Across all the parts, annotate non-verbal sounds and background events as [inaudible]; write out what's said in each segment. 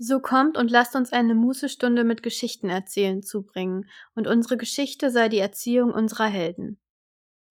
So kommt und lasst uns eine Mußestunde mit Geschichten erzählen zubringen, und unsere Geschichte sei die Erziehung unserer Helden.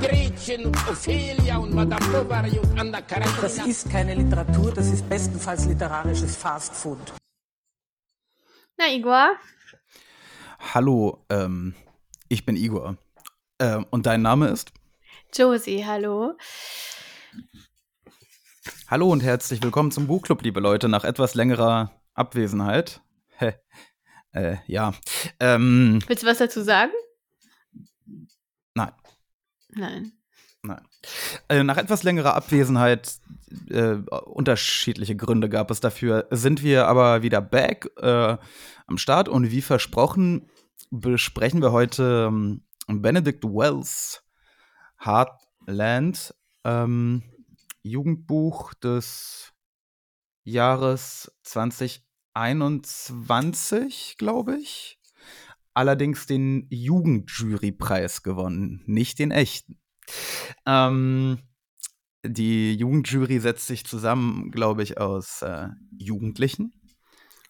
Gretchen und Ophelia und Madame Bovary und Anna Karenina. Das ist keine Literatur, das ist bestenfalls literarisches Fast Food. Na, Igor? Hallo, ähm, ich bin Igor. Ähm, und dein Name ist? Josie, hallo. Hallo und herzlich willkommen zum Buchclub, liebe Leute, nach etwas längerer Abwesenheit. Hä. Äh, ja. Ähm, Willst du was dazu sagen? Nein, Nein. Äh, nach etwas längerer Abwesenheit, äh, unterschiedliche Gründe gab es dafür, sind wir aber wieder back äh, am Start und wie versprochen besprechen wir heute ähm, Benedict Wells Heartland, ähm, Jugendbuch des Jahres 2021, glaube ich. Allerdings den Jugendjurypreis gewonnen, nicht den echten. Ähm, die Jugendjury setzt sich zusammen, glaube ich, aus äh, Jugendlichen.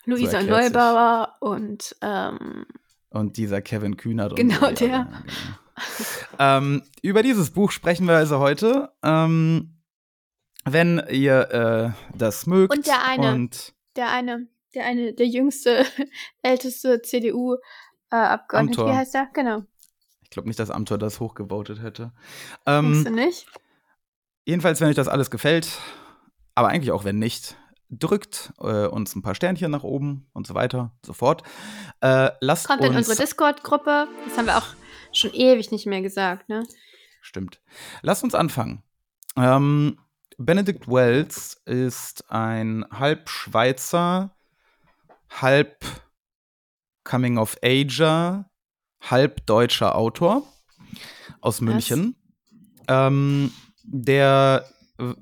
Luisa sich. Neubauer und ähm, Und dieser Kevin Kühnert. Genau, so, der. ja, genau. ähm, über dieses Buch sprechen wir also heute. Ähm, wenn ihr äh, das mögt. Und der eine. Und der eine, der eine, der jüngste, [laughs] älteste CDU-Abgeordnete. Amthor. Wie heißt der? Genau. ich glaube nicht, dass Amthor das hochgevotet hätte. Denkst du Ähm, nicht? jedenfalls, wenn euch das alles gefällt, aber eigentlich auch wenn nicht, drückt äh, uns ein paar Sternchen nach oben und so weiter, so fort. Äh, lasst Kommt uns in unsere Discord-Gruppe. Das haben wir auch schon ewig nicht mehr gesagt, ne? Stimmt. Lasst uns anfangen. Ähm, Benedict Wells ist ein halb Schweizer, halb Coming of Ager, halb deutscher Autor aus München. Ähm, der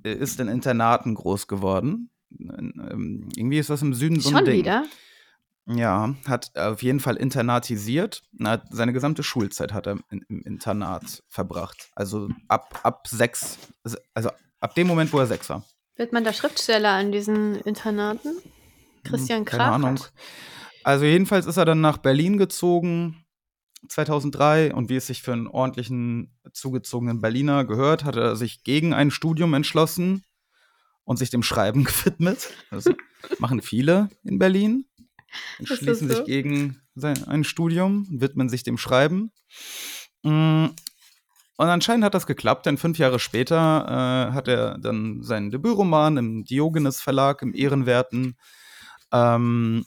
äh, ist in Internaten groß geworden. Ähm, irgendwie ist das im Süden so ein Schon Ding. wieder? Ja, hat auf jeden Fall internatisiert. Na, seine gesamte Schulzeit hat er im Internat verbracht. Also ab, ab sechs, also ab dem Moment, wo er sechs war. Wird man da Schriftsteller an diesen Internaten? Christian Hm, Keine? Ahnung. Also jedenfalls ist er dann nach Berlin gezogen, 2003. Und wie es sich für einen ordentlichen, zugezogenen Berliner gehört, hat er sich gegen ein Studium entschlossen und sich dem Schreiben [laughs] gewidmet. Das machen viele in Berlin. Entschließen so? sich gegen sein, ein Studium, widmen sich dem Schreiben. Mm, Und anscheinend hat das geklappt, denn fünf Jahre später äh, hat er dann seinen Debütroman im Diogenes Verlag, im Ehrenwerten. Ähm,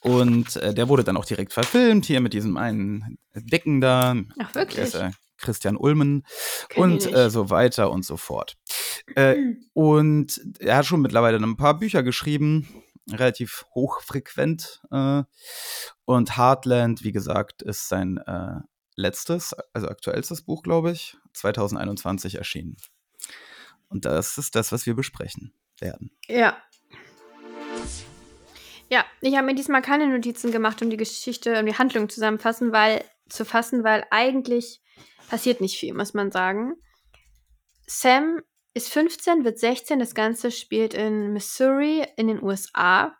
und äh, der wurde dann auch direkt verfilmt, hier mit diesem einen Dicken da. Ach, Der ist, wirklich? äh, Christian Ulmen Kenn und äh, so weiter und so fort. Äh, und er hat schon mittlerweile ein paar Bücher geschrieben, relativ hochfrequent. Äh, und Heartland, wie gesagt, ist sein äh, letztes, also aktuellstes Buch, glaube ich, 2021 erschienen. Und das ist das, was wir besprechen werden. Ja. Ja, ich habe mir diesmal keine Notizen gemacht, um die Geschichte, um die Handlung zusammenfassen, weil, zu fassen, weil eigentlich passiert nicht viel, muss man sagen. Sam ist 15, wird 16, das Ganze spielt in Missouri in den USA.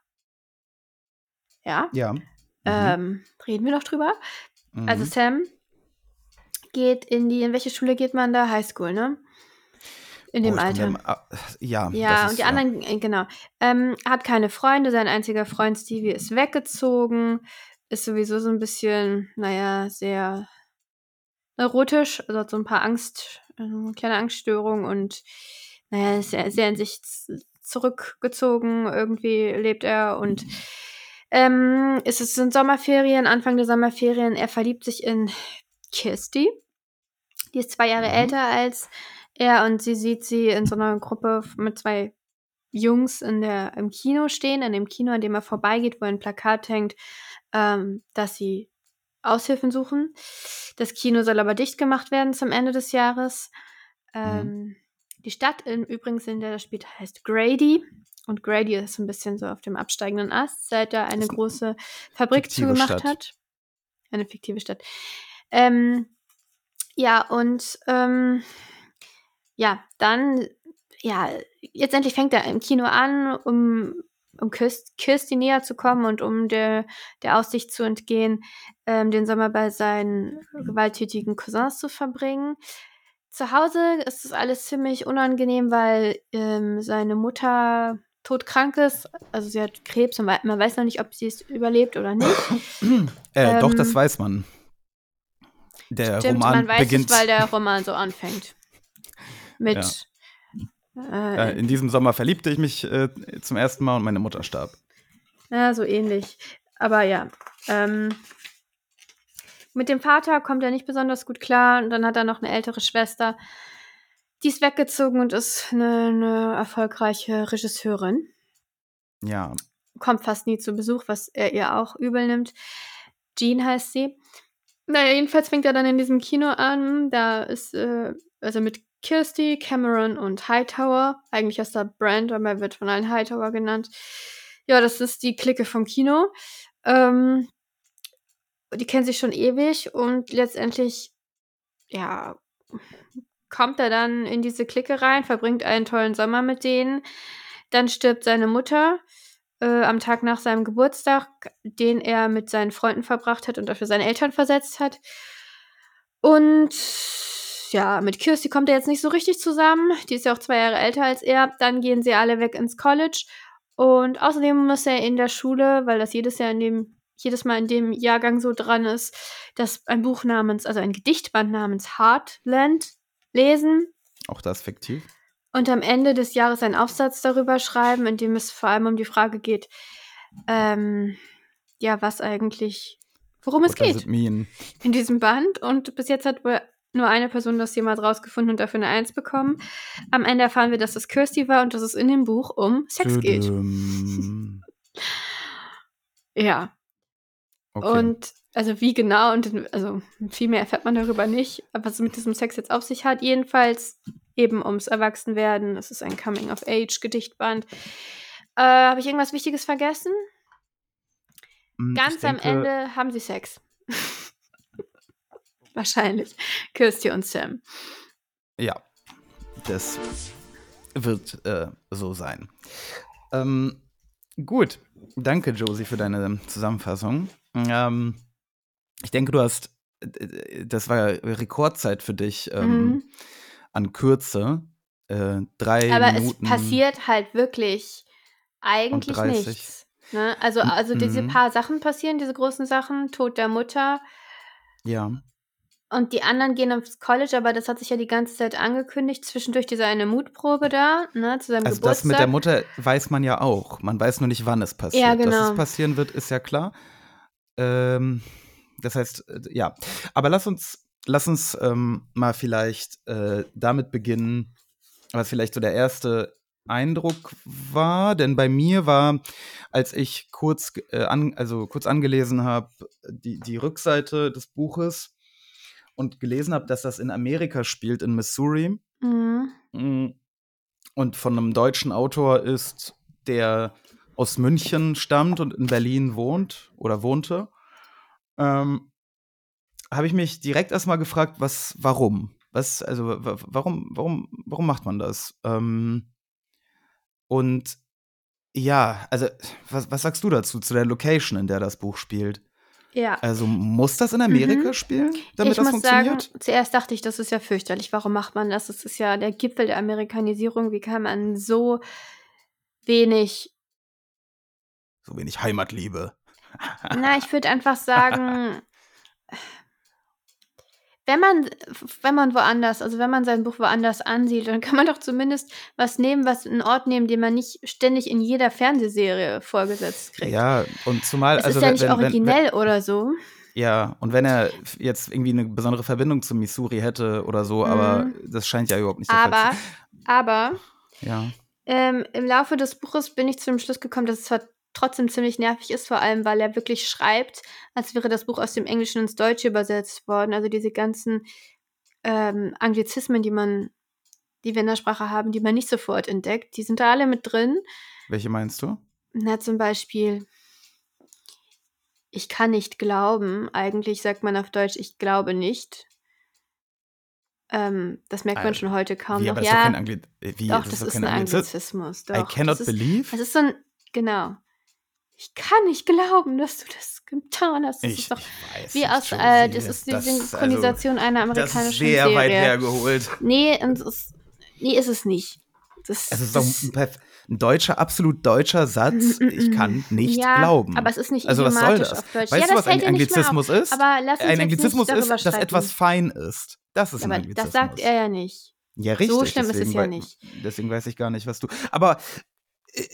Ja, Ja. ähm, reden wir noch drüber. Mhm. Also Sam geht in die, in welche Schule geht man da? Highschool, ne? In dem Oh, Alter. dem- ja, Ja, das und ist, die anderen, äh, genau. Ähm, hat keine Freunde, sein einziger Freund Stevie ist weggezogen, ist sowieso so ein bisschen, naja, sehr neurotisch, also hat so ein paar Angst, äh, kleine Angststörungen und naja, ist sehr, sehr in sich zurückgezogen, irgendwie lebt er und ähm, es ist- sind Sommerferien, Anfang der Sommerferien, er verliebt sich in Kirsty. Die ist zwei Jahre Mhm. älter als er und sie sieht sie in so einer Gruppe mit zwei Jungs in der, im Kino stehen, in dem Kino, an dem er vorbeigeht, wo ein Plakat hängt, ähm, dass sie Aushilfen suchen. Das Kino soll aber dicht gemacht werden zum Ende des Jahres. Ähm, Die Stadt in, übrigens, in der das spielt, heißt Grady. Und Grady ist so ein bisschen so auf dem absteigenden Ast, seit er eine große Fabrik zugemacht Stadt. hat. Eine fiktive Stadt. Ähm, ja, und ähm, ja, dann, ja, letztendlich fängt er im Kino an, um, um Kirst, Kirsty näher zu kommen und um der, der Aussicht zu entgehen, ähm, den Sommer bei seinen gewalttätigen Cousins zu verbringen. Zu Hause ist das alles ziemlich unangenehm, weil ähm, seine Mutter todkrank ist. Also sie hat Krebs und man weiß noch nicht, ob sie es überlebt oder nicht. [clears throat] Äh, doch, Ähm, das weiß man. Der Stimmt, Roman man weiß beginnt. es, weil der Roman so anfängt. Mit äh, äh, in diesem Sommer verliebte ich mich äh, zum ersten Mal und meine Mutter starb. Ja, so ähnlich. Aber ja. Ähm, mit dem Vater kommt er nicht besonders gut klar. Und dann hat er noch eine ältere Schwester. Die ist weggezogen und ist eine, eine erfolgreiche Regisseurin. Ja, Kommt fast nie zu Besuch, was er ihr auch übel nimmt. Jean heißt sie. Naja, jedenfalls fängt er dann in diesem Kino an. Da ist, äh, also mit Kirsty, Cameron und Hightower. Eigentlich heißt er Brand, aber er wird von allen Hightower genannt. Ja, das ist die Clique vom Kino. Ähm, die kennen sich schon ewig und letztendlich, ja, kommt er dann in diese Clique rein, verbringt einen tollen Sommer mit denen. Dann stirbt seine Mutter äh, am Tag nach seinem Geburtstag, den er mit seinen Freunden verbracht hat und dafür seine Eltern versetzt hat. Und ja, mit Kirsty kommt er jetzt nicht so richtig zusammen. Die ist ja auch zwei Jahre älter als er. Dann gehen sie alle weg ins College. Und außerdem muss er in der Schule, weil das jedes Jahr in dem, jedes Mal in dem Jahrgang so dran ist, dass ein Buch namens, also ein Gedichtband namens Heartland lesen auch das fiktiv. und am Ende des Jahres einen Aufsatz darüber schreiben, in dem es vor allem um die Frage geht, ähm, ja, was eigentlich, worum es What does geht in diesem Band. Und bis jetzt hat wohl nur eine Person das jemals rausgefunden und dafür eine Eins bekommen. Am Ende erfahren wir, dass es Kirsty war und dass es in dem Buch um Sex geht. Tüdüm. Ja. Okay. Und also wie genau und also viel mehr erfährt man darüber nicht, was es mit diesem Sex jetzt auf sich hat. Jedenfalls eben ums Erwachsenwerden. Es ist ein Coming-of-Age-Gedichtband. Äh, Habe ich irgendwas Wichtiges vergessen? Ich Ganz am denke, Ende haben sie Sex. [laughs] Wahrscheinlich. Kirsty und Sam. Ja, das wird äh, so sein. Ähm, gut, danke Josie für deine Zusammenfassung. Ähm, ich denke, du hast, äh, das war Rekordzeit für dich ähm, Mhm. an Kürze. Äh, drei Aber Minuten. es passiert halt wirklich eigentlich 30. nichts. Ne? Also, also diese Mhm. paar Sachen passieren, diese großen Sachen, Tod der Mutter, Ja, Und die anderen gehen aufs College, aber das hat sich ja die ganze Zeit angekündigt. Zwischendurch diese eine Mutprobe da, ne, zu seinem also Geburtstag. das mit der Mutter weiß man ja auch. Man weiß nur nicht, wann es passiert. Ja, Dass genau. es passieren wird, ist ja klar. Ähm, das heißt, äh, ja. Aber lass uns, lass uns ähm, mal vielleicht äh, damit beginnen, was vielleicht so der erste Eindruck war. Denn bei mir war, als ich kurz, äh, an, also kurz angelesen habe, die, die Rückseite des Buches und gelesen habe, dass das in Amerika spielt, in Missouri. Mhm. Mm. Und von einem deutschen Autor ist, der aus München stammt und in Berlin wohnt oder wohnte, ähm, habe ich mich direkt erstmal gefragt, was, warum? Was, also, wa- wa- warum, warum, warum macht man das? Ähm, und ja, also, was, was sagst du dazu, zu der Location, in der das Buch spielt? Ja. Also, muss das in Amerika Mhm. spielen, damit ich das muss funktioniert? sagen, zuerst dachte ich, das ist ja fürchterlich. Warum macht man das? Das ist ja der Gipfel der Amerikanisierung. Wie kann man so wenig. so wenig Heimatliebe. Na, ich würde einfach sagen, [laughs] wenn man, wenn man woanders, also wenn man sein Buch woanders ansiedelt, dann kann man doch zumindest was nehmen, was einen Ort nehmen, den man nicht ständig in jeder Fernsehserie vorgesetzt kriegt. Ja, und zumal, es also ist ja wenn- nicht wenn, wenn, originell oder so. Ja, und wenn er jetzt irgendwie eine besondere Verbindung zu Missouri hätte oder so, aber Mhm. das scheint ja überhaupt nicht der Fall Aber, zu aber Ja. ähm, im Laufe des Buches bin ich zu dem Schluss gekommen, dass es zwar trotzdem ziemlich nervig ist, vor allem weil er wirklich schreibt, als wäre das Buch aus dem Englischen ins Deutsche übersetzt worden. Also diese ganzen ähm, Anglizismen, die man, die wir in der Sprache haben, die man nicht sofort entdeckt, die sind da alle mit drin. Welche meinst du? Na, zum Beispiel, ich kann nicht glauben. Eigentlich sagt man auf Deutsch, ich glaube nicht. Ähm, das merkt man Äh, schon heute kaum Wie, noch. aber ist doch Ja, kein Angli wie, doch, das doch ist kein ein Anglizismus. Anglizismus. I Doch, cannot das ist, believe? das ist so ein, genau. Ich kann nicht glauben, dass du das getan hast. Das Ich, ist doch ich weiß wie aus, äh, das ist die das- Synchronisation einer Also, das ist amerikanischen sehr Serie. weit hergeholt. Nee, es ist, nee, ist es nicht. Das, Es ist doch ein, ein deutscher, absolut deutscher Satz. Mm, mm, Ich mm. kann nicht ja, glauben. aber es ist nicht also was soll das? auf Deutsch. Weißt ja, du, was ein Anglizismus ist? Aber lass uns Ein Anglizismus ist, dass etwas fein ist. Das ist Ja, ein Anglizismus. das sagt er ja nicht. Ja, richtig. So schlimm ist es deswegen ja nicht. Deswegen weiß ich gar nicht, was du. Aber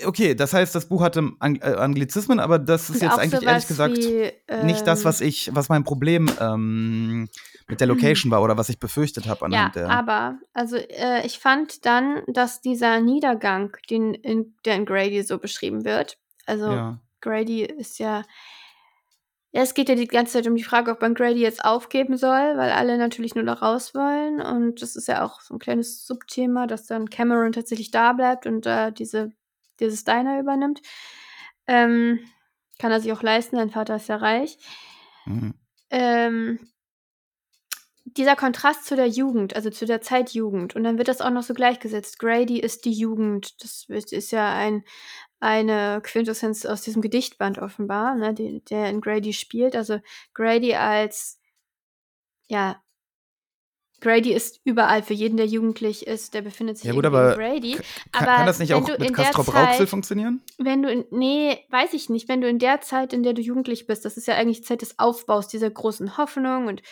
okay, das heißt, das Buch hatte Ang äh, Anglizismen, aber das ist Und jetzt eigentlich ehrlich gesagt wie, nicht das, was ähm, ich, was mein Problem ähm, mit der Location war oder was ich befürchtet habe Ja, der. aber, also äh, ich fand dann, dass dieser Niedergang, den in, der in Grady so beschrieben wird, also ja. Grady ist ja, ja, es geht ja die ganze Zeit um die Frage, ob man Grady jetzt aufgeben soll, weil alle natürlich nur da raus wollen. Und das ist ja auch so ein kleines Subthema, dass dann Cameron tatsächlich da bleibt und äh, diese, dieses Diner übernimmt. Ähm, kann er sich auch leisten, sein Vater ist ja reich. Mhm. Ähm, dieser Kontrast zu der Jugend, also zu der Zeit Jugend. Und dann wird das auch noch so gleichgesetzt. Grady ist die Jugend. Das ist ja ein, eine Quintessenz aus diesem Gedichtband offenbar, ne, die, der in Grady spielt. Also Grady als, ja, Grady ist überall für jeden, der jugendlich ist, der befindet sich Ja, gut, aber in Grady. Kann, Aber kann das nicht auch mit Castrop Rauxel funktionieren? wenn du in, nee, weiß ich nicht, wenn du in der Zeit, in der du jugendlich bist, das ist ja eigentlich die Zeit des Aufbaus dieser großen Hoffnung und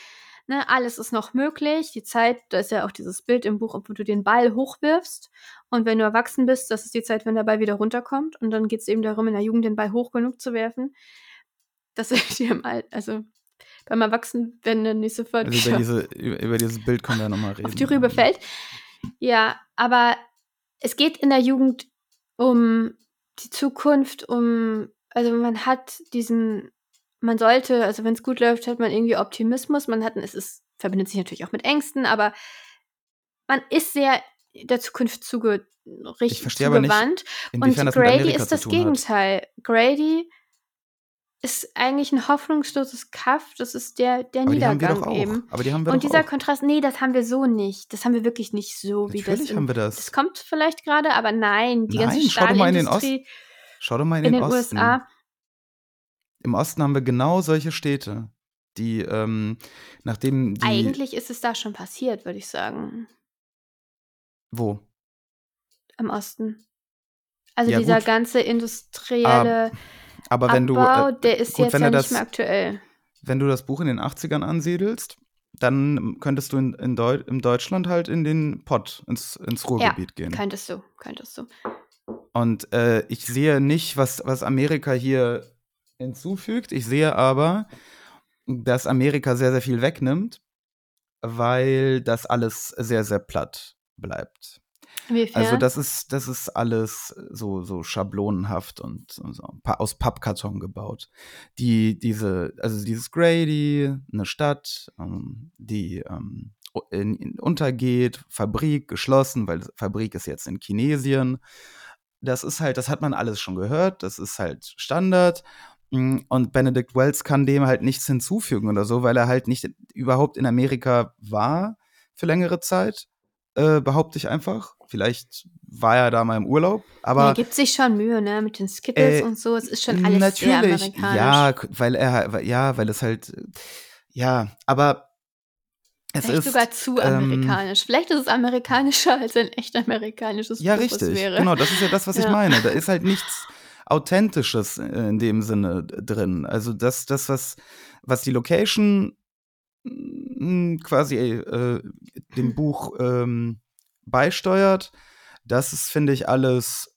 ne, alles ist noch möglich. Die Zeit, da ist ja auch dieses Bild im Buch, wo du den Ball hochwirfst und wenn du erwachsen bist, das ist die Zeit, wenn der Ball wieder runterkommt und dann geht es eben darum, in der Jugend den Ball hoch genug zu werfen, er [laughs] dir im Alt, also beim Erwachsenwerden dann nicht sofort Also über, [laughs] diese, über, über dieses Bild können wir ja nochmal reden. auf die Rübe fällt. Ja, aber es geht in der Jugend um die Zukunft, um, also man hat diesen, man sollte, also wenn es gut läuft, hat man irgendwie Optimismus, man hat, es ist, verbindet sich natürlich auch mit Ängsten, aber man ist sehr der Zukunft zuge, Ich richtig verstehe aber nicht, zugewandt. Und Grady ist das tun hat. Gegenteil. Grady ist eigentlich ein hoffnungsloses Kaff, das ist der, der Aber die haben wir Niedergang doch auch. eben. Aber die haben wir Und doch dieser auch. Kontrast, nee, das haben wir so nicht. Das haben wir wirklich nicht so, wie das. Natürlich in- haben wir das. Das kommt vielleicht gerade, aber nein, die Nein, ganze schau doch mal in den Stahlindustrie Schau doch mal in in den, den Osten. USA. Im Osten haben wir genau solche Städte, die, ähm, nachdem die. Eigentlich ist es da schon passiert, würde ich sagen, Wo? im Osten. Also Ja, dieser gut. ganze industrielle Aber wenn du, Abbau, äh, der ist gut, jetzt wenn ja nicht das- mehr aktuell. wenn du das Buch in den 80ern ansiedelst, dann könntest du in, in, Deu in Deutschland halt in den Pott, ins, ins Ruhrgebiet gehen. Könntest du, könntest du. Und äh, ich sehe nicht, was, was Amerika hier hinzufügt. Ich sehe aber, dass Amerika sehr, sehr viel wegnimmt, weil das alles sehr, sehr platt bleibt. Inwiefern? Also das ist, das ist alles so, so schablonenhaft und so, so aus Pappkarton gebaut. Die, diese, also dieses Grady, eine Stadt, ähm, die ähm, in, in, untergeht, Fabrik geschlossen, weil Fabrik ist jetzt in Chinesien. Das ist halt, das hat man alles schon gehört, das ist halt Standard. Mm, Und Benedict Wells kann dem halt nichts hinzufügen oder so, weil er halt nicht überhaupt in Amerika war für längere Zeit, äh, behaupte ich einfach. Vielleicht war er da mal im Urlaub, aber er gibt sich schon Mühe, ne, mit den Skittles Äh, und so. Es ist schon alles sehr amerikanisch. ja, weil er, ja, weil es halt, ja, aber es Vielleicht ist sogar zu ähm, amerikanisch. Vielleicht ist es amerikanischer, [laughs] als ein echt amerikanisches Ja, Buch richtig. wäre. Genau, das ist ja das, was ich Ja. meine. Da ist halt nichts Authentisches in dem Sinne drin. Also das, das was, was die Location quasi äh, dem Buch ähm, beisteuert, das ist, finde ich, alles,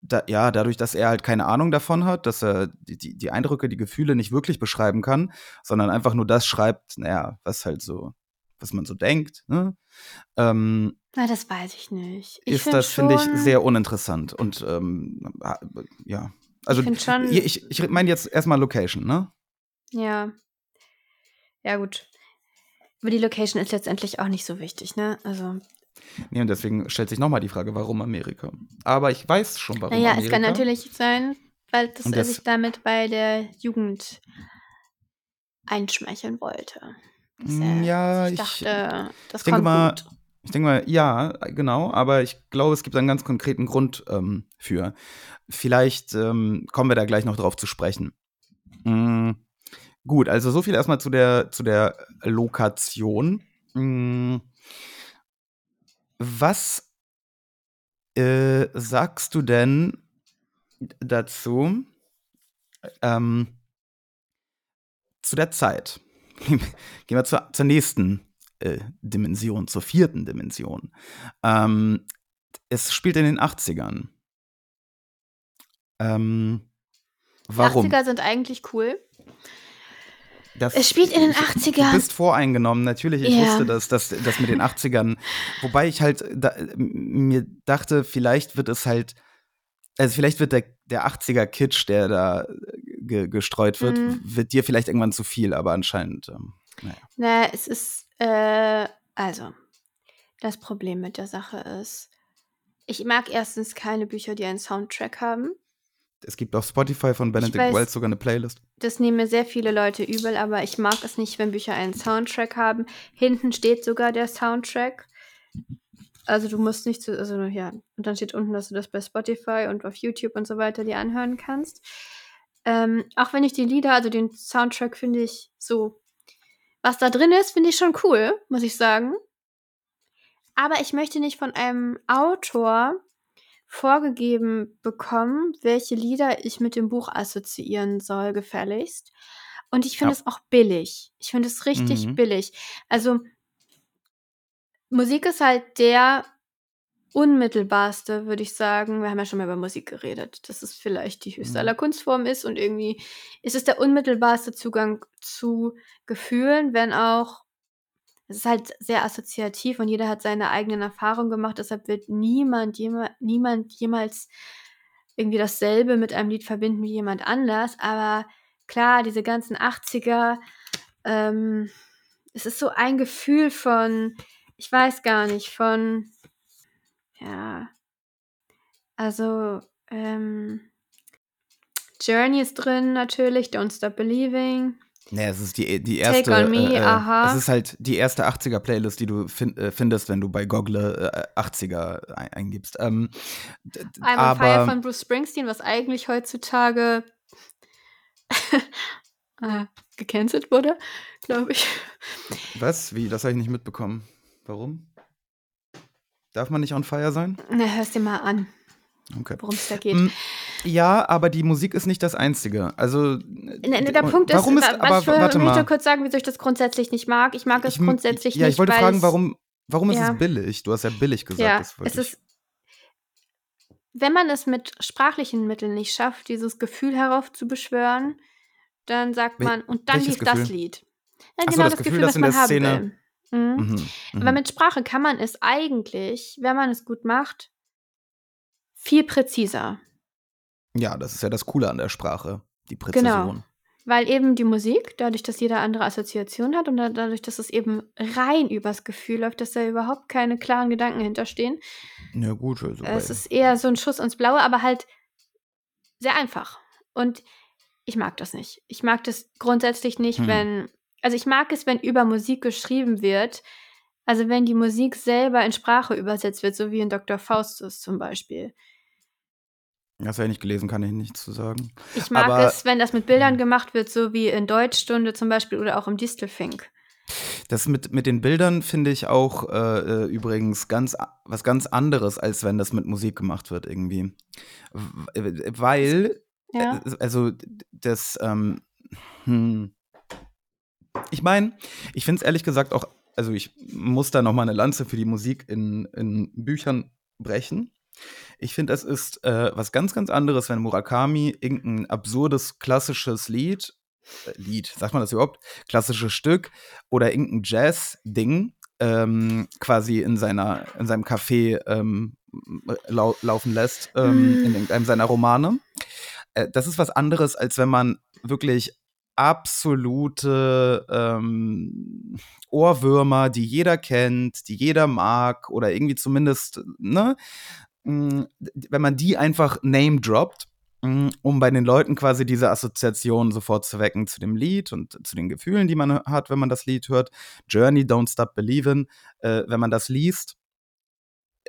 da, ja, dadurch, dass er halt keine Ahnung davon hat, dass er die, die, Eindrücke, die Gefühle nicht wirklich beschreiben kann, sondern einfach nur das schreibt, naja, was halt so was man so denkt. Ne? Ähm, Na, das weiß ich nicht. Ich ist find das, finde ich, sehr uninteressant. Und ähm, ja. Also, schon- ich, ich, ich meine jetzt erstmal Location, ne? Ja. Ja, gut. Aber die Location ist letztendlich auch nicht so wichtig, ne? Also, Nee, und deswegen stellt sich nochmal die Frage, warum Amerika? Aber ich weiß schon, warum naja, Amerika. es kann natürlich sein, weil das Und er das- sich damit bei der Jugend einschmeicheln wollte. Dass Mm, ja, sich ich- dachte, das ich denke kommt mal, gut. Ich denke mal, ja, genau, aber ich glaube, es gibt einen ganz konkreten Grund ähm, für. Vielleicht ähm, kommen wir da gleich noch drauf zu sprechen. Mm, gut, also so viel erstmal zu der, zu der Lokation. Mm, was äh, sagst du denn dazu ähm, zu der Zeit? [laughs] Gehen wir zur, zur nächsten äh, Dimension, zur vierten Dimension. Ähm, es spielt in den 80ern. Ähm, warum? Die 80er sind eigentlich cool. Das, Es spielt in den ich- 80ern. Du bist voreingenommen, natürlich. Ich Ja. wusste, dass das dass mit den 80ern. Wobei ich halt da, mir dachte, vielleicht wird es halt. Also, vielleicht wird der, der 80er-Kitsch, der da ge, gestreut wird, Mhm. wird dir vielleicht irgendwann zu viel, aber anscheinend. Ähm, naja. Na, es ist, äh, also, das Problem mit der Sache ist, ich mag erstens keine Bücher, die einen Soundtrack haben. Es gibt auf Spotify von Benedict weiß. Wells sogar eine Playlist. Das nehmen mir sehr viele Leute übel, aber ich mag es nicht, wenn Bücher einen Soundtrack haben. Hinten steht sogar der Soundtrack. Also du musst nicht zu, also ja, und dann steht unten, dass du das bei Spotify und auf YouTube und so weiter dir anhören kannst. Ähm, auch wenn ich die Lieder, also den Soundtrack finde ich so, was da drin ist, finde ich schon cool, muss ich sagen. Aber ich möchte nicht von einem Autor vorgegeben bekommen, welche Lieder ich mit dem Buch assoziieren soll, gefälligst. Und ich finde Ja. es auch billig. Ich finde es richtig Mhm. billig. Also Musik ist halt der unmittelbarste, würde ich sagen. Wir haben ja schon mal über Musik geredet, dass es vielleicht die höchste Mhm. aller Kunstformen ist und irgendwie ist es der unmittelbarste Zugang zu Gefühlen, wenn auch es ist halt sehr assoziativ und jeder hat seine eigenen Erfahrungen gemacht, deshalb wird niemand, jema, niemand jemals irgendwie dasselbe mit einem Lied verbinden wie jemand anders. Aber klar, diese ganzen 80er, ähm, es ist so ein Gefühl von, ich weiß gar nicht, von, ja, also, ähm, Journey ist drin natürlich, Don't Stop Believing. Nee, es ist die, die Take erste. on Me, äh, äh, aha. Es ist halt die erste 80er-Playlist, die du fin äh, findest, wenn du bei Google äh, 80er ein eingibst. Ähm, I'm on aber Fire von Bruce Springsteen, was eigentlich heutzutage [laughs] äh, gecancelt wurde, glaube ich. was? Wie? Das habe ich nicht mitbekommen. Warum? Darf man nicht on fire sein? Na, hör's dir mal an, Okay. worum es da geht. Mm, Ja, aber die Musik ist nicht das Einzige. Also. Ne, ne, der Punkt ist, warum ist was aber ich will, warte möchte mal. kurz sagen, wieso ich das grundsätzlich nicht mag. Ich mag es Ich grundsätzlich ja, nicht, ich wollte fragen, warum, warum ist Ja. es billig? Du hast ja billig gesagt. Ja, es ist, wenn man es mit sprachlichen Mitteln nicht schafft, dieses Gefühl heraufzubeschwören, dann sagt man, und dann lief das? Lied. Ja, Ach so, genau das das, Gefühl, das was in man der haben Szene- will. Mhm. Mhm, Aber mhm. mit Sprache kann man es eigentlich, wenn man es gut macht, viel präziser. Ja, das ist ja das Coole an der Sprache, die Genau. Präzision. Weil eben die Musik, dadurch, dass jeder andere Assoziation hat und da- dadurch, dass es eben rein übers Gefühl läuft, dass da überhaupt keine klaren Gedanken hinterstehen, Ja, gut. Also es ist eher so ein Schuss ins Blaue, aber halt sehr einfach. Und ich mag das nicht. Ich mag das grundsätzlich nicht, Hm. wenn, also ich mag es, wenn über Musik geschrieben wird. Also wenn die Musik selber in Sprache übersetzt wird, so wie in Dr. Faustus zum Beispiel. Das habe ich nicht gelesen, kann ich nichts zu sagen. Ich mag Aber- es, wenn das mit Bildern gemacht wird, so wie in Deutschstunde zum Beispiel oder auch im Distelfink. Das mit, mit den Bildern finde ich auch äh, äh, übrigens ganz was ganz anderes, als wenn das mit Musik gemacht wird irgendwie. Weil, Ja. äh, also das, ähm, hm. ich meine, ich finde es ehrlich gesagt auch, also ich muss da noch mal eine Lanze für die Musik in, in Büchern brechen. Ich finde, es ist äh, was ganz, ganz anderes, wenn Murakami irgendein absurdes, klassisches Lied äh, Lied, sagt man das überhaupt? Klassisches Stück oder irgendein Jazz-Ding ähm, quasi in seiner in seinem Café ähm, lau laufen lässt ähm, in irgendeinem seiner Romane. Äh, das ist was anderes, als wenn man wirklich absolute ähm, Ohrwürmer, die jeder kennt, die jeder mag oder irgendwie zumindest, ne, wenn man die einfach name droppt, um bei den Leuten quasi diese Assoziation sofort zu wecken zu dem Lied und zu den Gefühlen, die man hat, wenn man das Lied hört. Journey, Don't Stop Believin', äh, wenn man das liest,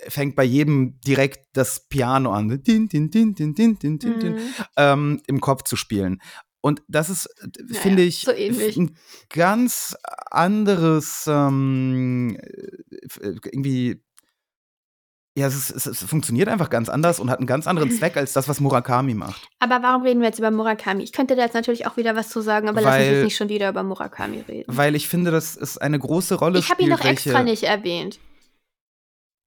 fängt bei jedem direkt das Piano an, din, din, din, din, din, din, din, din, Mhm. ähm, im Kopf zu spielen. Und das ist, äh, Naja, finde ich, so ein ganz anderes, ähm, äh, irgendwie, ja, es, ist, es, funktioniert einfach ganz anders und hat einen ganz anderen Zweck als das, was Murakami macht. Aber warum reden wir jetzt über Murakami? Ich könnte da jetzt natürlich auch wieder was zu sagen, aber lass uns Weil- jetzt nicht schon wieder über Murakami reden. Weil ich finde, dass es eine große Rolle Ich habe ihn noch extra nicht erwähnt.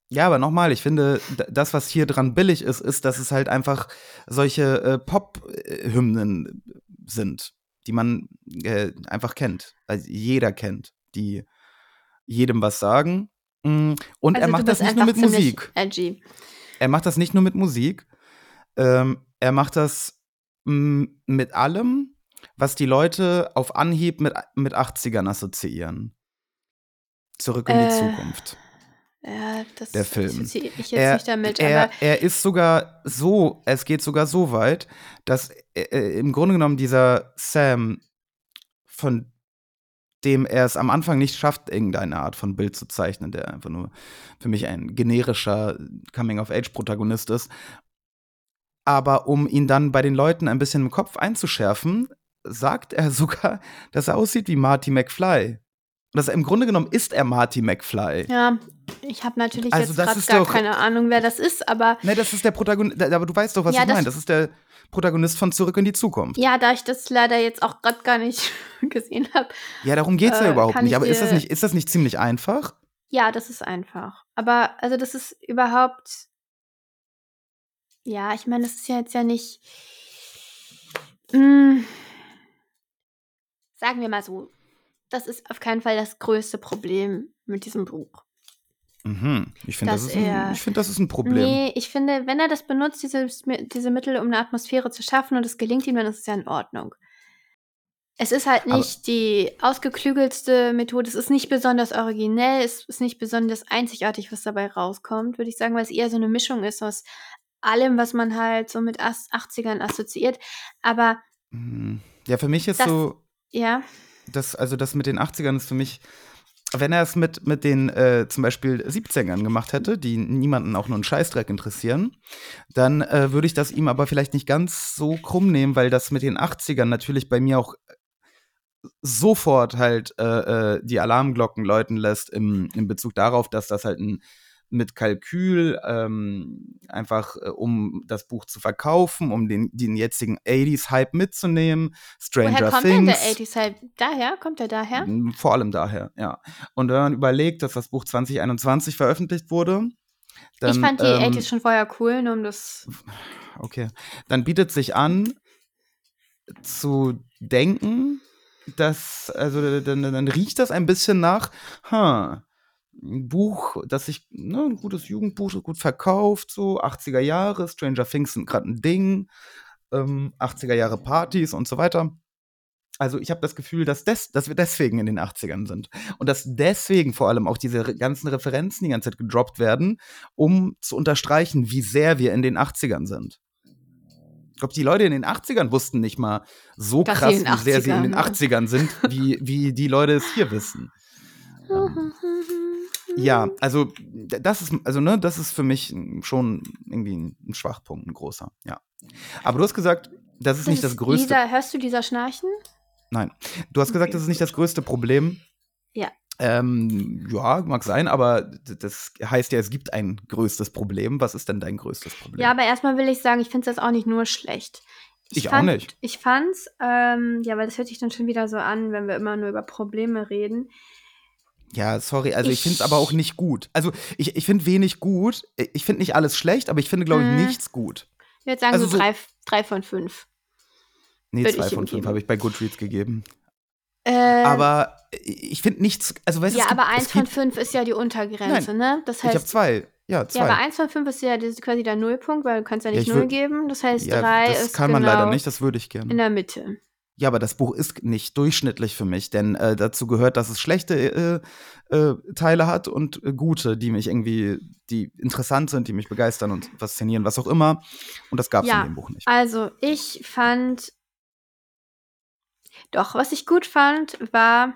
Ja, aber nochmal, ich finde, das, was hier dran billig ist, ist, dass es halt einfach solche äh, Pop-Hymnen sind, die man äh, einfach kennt. Also jeder kennt, die jedem was sagen. Mm, Und Also er macht das nicht nur mit Musik. Edgy. Er macht das nicht nur mit Musik. Ähm, er macht das mm, mit allem, was die Leute auf Anhieb mit, mit 80ern assoziieren. Zurück in die Äh, Zukunft. Ja, das Der Film. ich jetzt er, nicht damit, er, aber er ist sogar so, es geht sogar so weit, dass äh, äh, im Grunde genommen dieser Sam, von dem er es am Anfang nicht schafft, irgendeine Art von Bild zu zeichnen, der einfach nur für mich ein generischer Coming-of-Age-Protagonist ist. Aber um ihn dann bei den Leuten ein bisschen im Kopf einzuschärfen, sagt er [laughs] sogar, dass er aussieht wie Marty McFly. Und das im Grunde genommen ist er Marty McFly. ja, ich habe natürlich Also jetzt gerade gar doch- keine Ahnung, wer das ist, aber Ne, das ist der Protagonist, aber du weißt doch, was Ja, ich meine. Das ist der Protagonist von Zurück in die Zukunft. Ja, ja, da ich das leider jetzt auch gerade gar nicht [laughs] gesehen habe, darum geht's ja Äh, überhaupt kann nicht. ich Aber ist das nicht, ist das nicht ziemlich einfach? ja, das ist einfach. Aber also das ist überhaupt ja, ich meine, das ist ja jetzt ja nicht Mm, sagen wir mal so, das ist auf keinen Fall das größte Problem mit diesem Buch. Mhm. Ich finde, das, ist ein- ich find, das ist ein Problem. Nee, ich finde, wenn er das benutzt, diese, diese Mittel, um eine Atmosphäre zu schaffen und es gelingt ihm, dann ist es ja in Ordnung. Es ist halt Aber- nicht die ausgeklügelste Methode, es ist nicht besonders originell, es ist nicht besonders einzigartig, was dabei rauskommt, würde ich sagen, weil es eher so eine Mischung ist aus allem, was man halt so mit As- 80ern assoziiert. Aber Mhm. Ja, für mich ist Das- so, ja, das, also das mit den 80ern ist für mich, wenn er es mit, mit den äh, zum Beispiel 70ern gemacht hätte, die niemanden auch nur einen Scheißdreck interessieren, dann äh, würde ich das ihm aber vielleicht nicht ganz so krumm nehmen, weil das mit den 80ern natürlich bei mir auch sofort halt äh, äh, die Alarmglocken läuten lässt im, in Bezug darauf, dass das halt ein mit Kalkül ähm, einfach äh, um das Buch zu verkaufen, um den, den jetzigen 80s-Hype mitzunehmen. Stranger woher kommt Things. denn der 80s halt? Daher? Kommt er daher? Vor allem daher, ja. Und wenn man überlegt, dass das Buch 2021 veröffentlicht wurde, dann, ich fand die ähm, 80s schon vorher cool, nur um das. okay, dann bietet sich an, zu denken, dass, also dann, dann riecht das ein bisschen nach, ha, ein Buch, das sich, ne, ein gutes Jugendbuch, gut verkauft, so 80er Jahre, Stranger Things sind gerade ein Ding, ähm, 80er Jahre Partys und so weiter. Also ich habe das Gefühl, dass, des, dass wir deswegen in den 80ern sind. Und dass deswegen vor allem auch diese ganzen Referenzen die ganze Zeit gedroppt werden, um zu unterstreichen, wie sehr wir in den 80ern sind. Ich glaube, die Leute in den 80ern wussten nicht mal so Dass krass, wie sehr sie in den 80ern 80ern sind, wie, wie die Leute es hier wissen. [laughs] Ähm, ja, also das ist, also ne, das ist für mich schon irgendwie ein, Schwachpunkt, ein großer, ja. Aber du hast gesagt, das ist nicht das größte. Lisa, hörst du dieser Schnarchen? Nein. Du hast gesagt, Okay. das ist nicht das größte Problem. Ja. Ähm, ja, mag sein, aber das heißt ja, es gibt ein größtes Problem. Was ist denn dein größtes Problem? Ja, aber erstmal will ich sagen, ich finde es jetzt auch nicht nur schlecht. Ich auch fand, nicht. Ich fand's, ähm, ja, weil das hört sich dann schon wieder so an, wenn wir immer nur über Probleme reden. Ja, sorry, also ich, Ich- finde es aber auch nicht gut. Also ich, ich finde wenig gut. Ich finde nicht alles schlecht, aber ich finde, glaube ich, Mhm. nichts gut. Ich würde sagen Also so, drei, drei von fünf. Nee, Würd zwei von fünf habe ich bei Goodreads gegeben. Ähm, Aber ich finde nichts, also weißt du, ja, gibt, aber eins von fünf ist ja die Untergrenze, ne? Das Ich habe heißt, zwei. Ja, zwei. ja, aber eins von fünf ist ja das quasi der Nullpunkt, weil du kannst ja Ja, nicht ich null geben. Das heißt, ja, drei das ist kann man genau leider nicht, das würde ich in gerne. der Mitte. Ja, aber das Buch ist nicht durchschnittlich für mich, denn äh, dazu gehört, dass es schlechte äh, äh, Teile hat und äh, gute, die mich irgendwie, die interessant sind, die mich begeistern und faszinieren, was auch immer. Und das gab es Ja. in dem Buch nicht. Also, ich fand. Doch, was ich gut fand, war.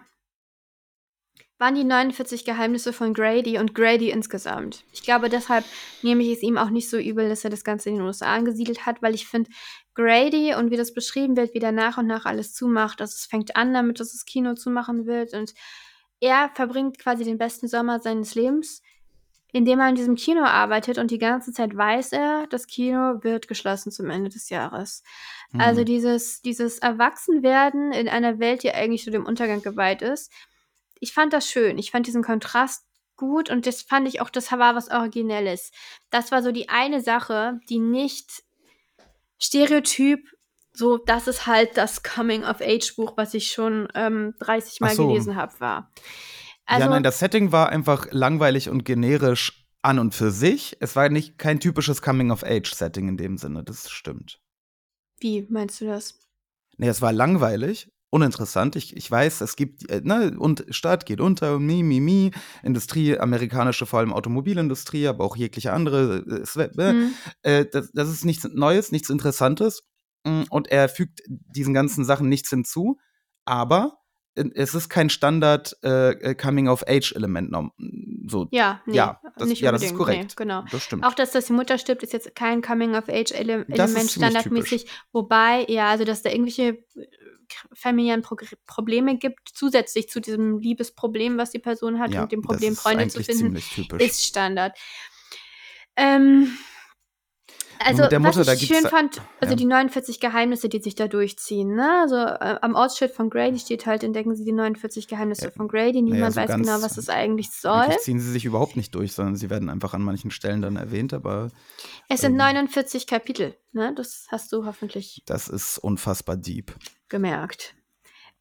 waren die 49 Geheimnisse von Grady und Grady insgesamt. Ich glaube, deshalb nehme ich es ihm auch nicht so übel, dass er das Ganze in den USA angesiedelt hat, weil ich finde, Grady und wie das beschrieben wird, wie der nach und nach alles zumacht, also es fängt an damit, dass das Kino zumachen wird und er verbringt quasi den besten Sommer seines Lebens, indem er in diesem Kino arbeitet und die ganze Zeit weiß er, das Kino wird geschlossen zum Ende des Jahres. Also Mhm. dieses, dieses Erwachsenwerden in einer Welt, die eigentlich so dem Untergang geweiht ist. Ich fand das schön. Ich fand diesen Kontrast gut und das fand ich auch, das war was Originelles. Das war so die eine Sache, die nicht stereotyp, so, das ist halt das Coming-of-Age-Buch, was ich schon ähm, 30 Mal so. gelesen habe, war. Also, ja, nein, das Setting war einfach langweilig und generisch an und für sich. Es war nicht kein typisches Coming-of-Age-Setting in dem Sinne, das stimmt. wie meinst du das? Nee, es war langweilig, uninteressant. Ich, ich weiß, es gibt, äh, ne, und Stadt geht unter, mi, mi, mi, Industrie, amerikanische, vor allem Automobilindustrie, aber auch jegliche andere. äh, Es, äh, Hm. äh, das, das ist nichts Neues, nichts Interessantes. Mm, Und er fügt diesen ganzen Sachen nichts hinzu, aber äh, es ist kein Standard äh, Coming-of-Age-Element. nom- So, Ja, nee, ja, das, nicht ja, das ist korrekt. Nee, genau. Das stimmt. Auch, dass, dass die Mutter stirbt, ist jetzt kein Coming-of-Age-Element Das ist ziemlich standardmäßig. Wobei, ja, also, dass da irgendwelche familiären Pro Probleme gibt, zusätzlich zu diesem Liebesproblem, was die Person hat, ja, und dem Problem, Freunde zu finden, ist Standard. Ähm, also, Mutter, was ich schön fand, also ja. die 49 Geheimnisse, die sich da durchziehen, ne? Also äh, am Ortsschild von Grady steht halt, entdecken Sie die 49 Geheimnisse Ja. von Grady. Niemand so weiß genau, was das eigentlich soll. Ziehen sie sich überhaupt nicht durch, sondern sie werden einfach an manchen Stellen dann erwähnt, aber Es sind ähm, 49 Kapitel, ne? Das hast du hoffentlich das ist unfassbar deep. Gemerkt.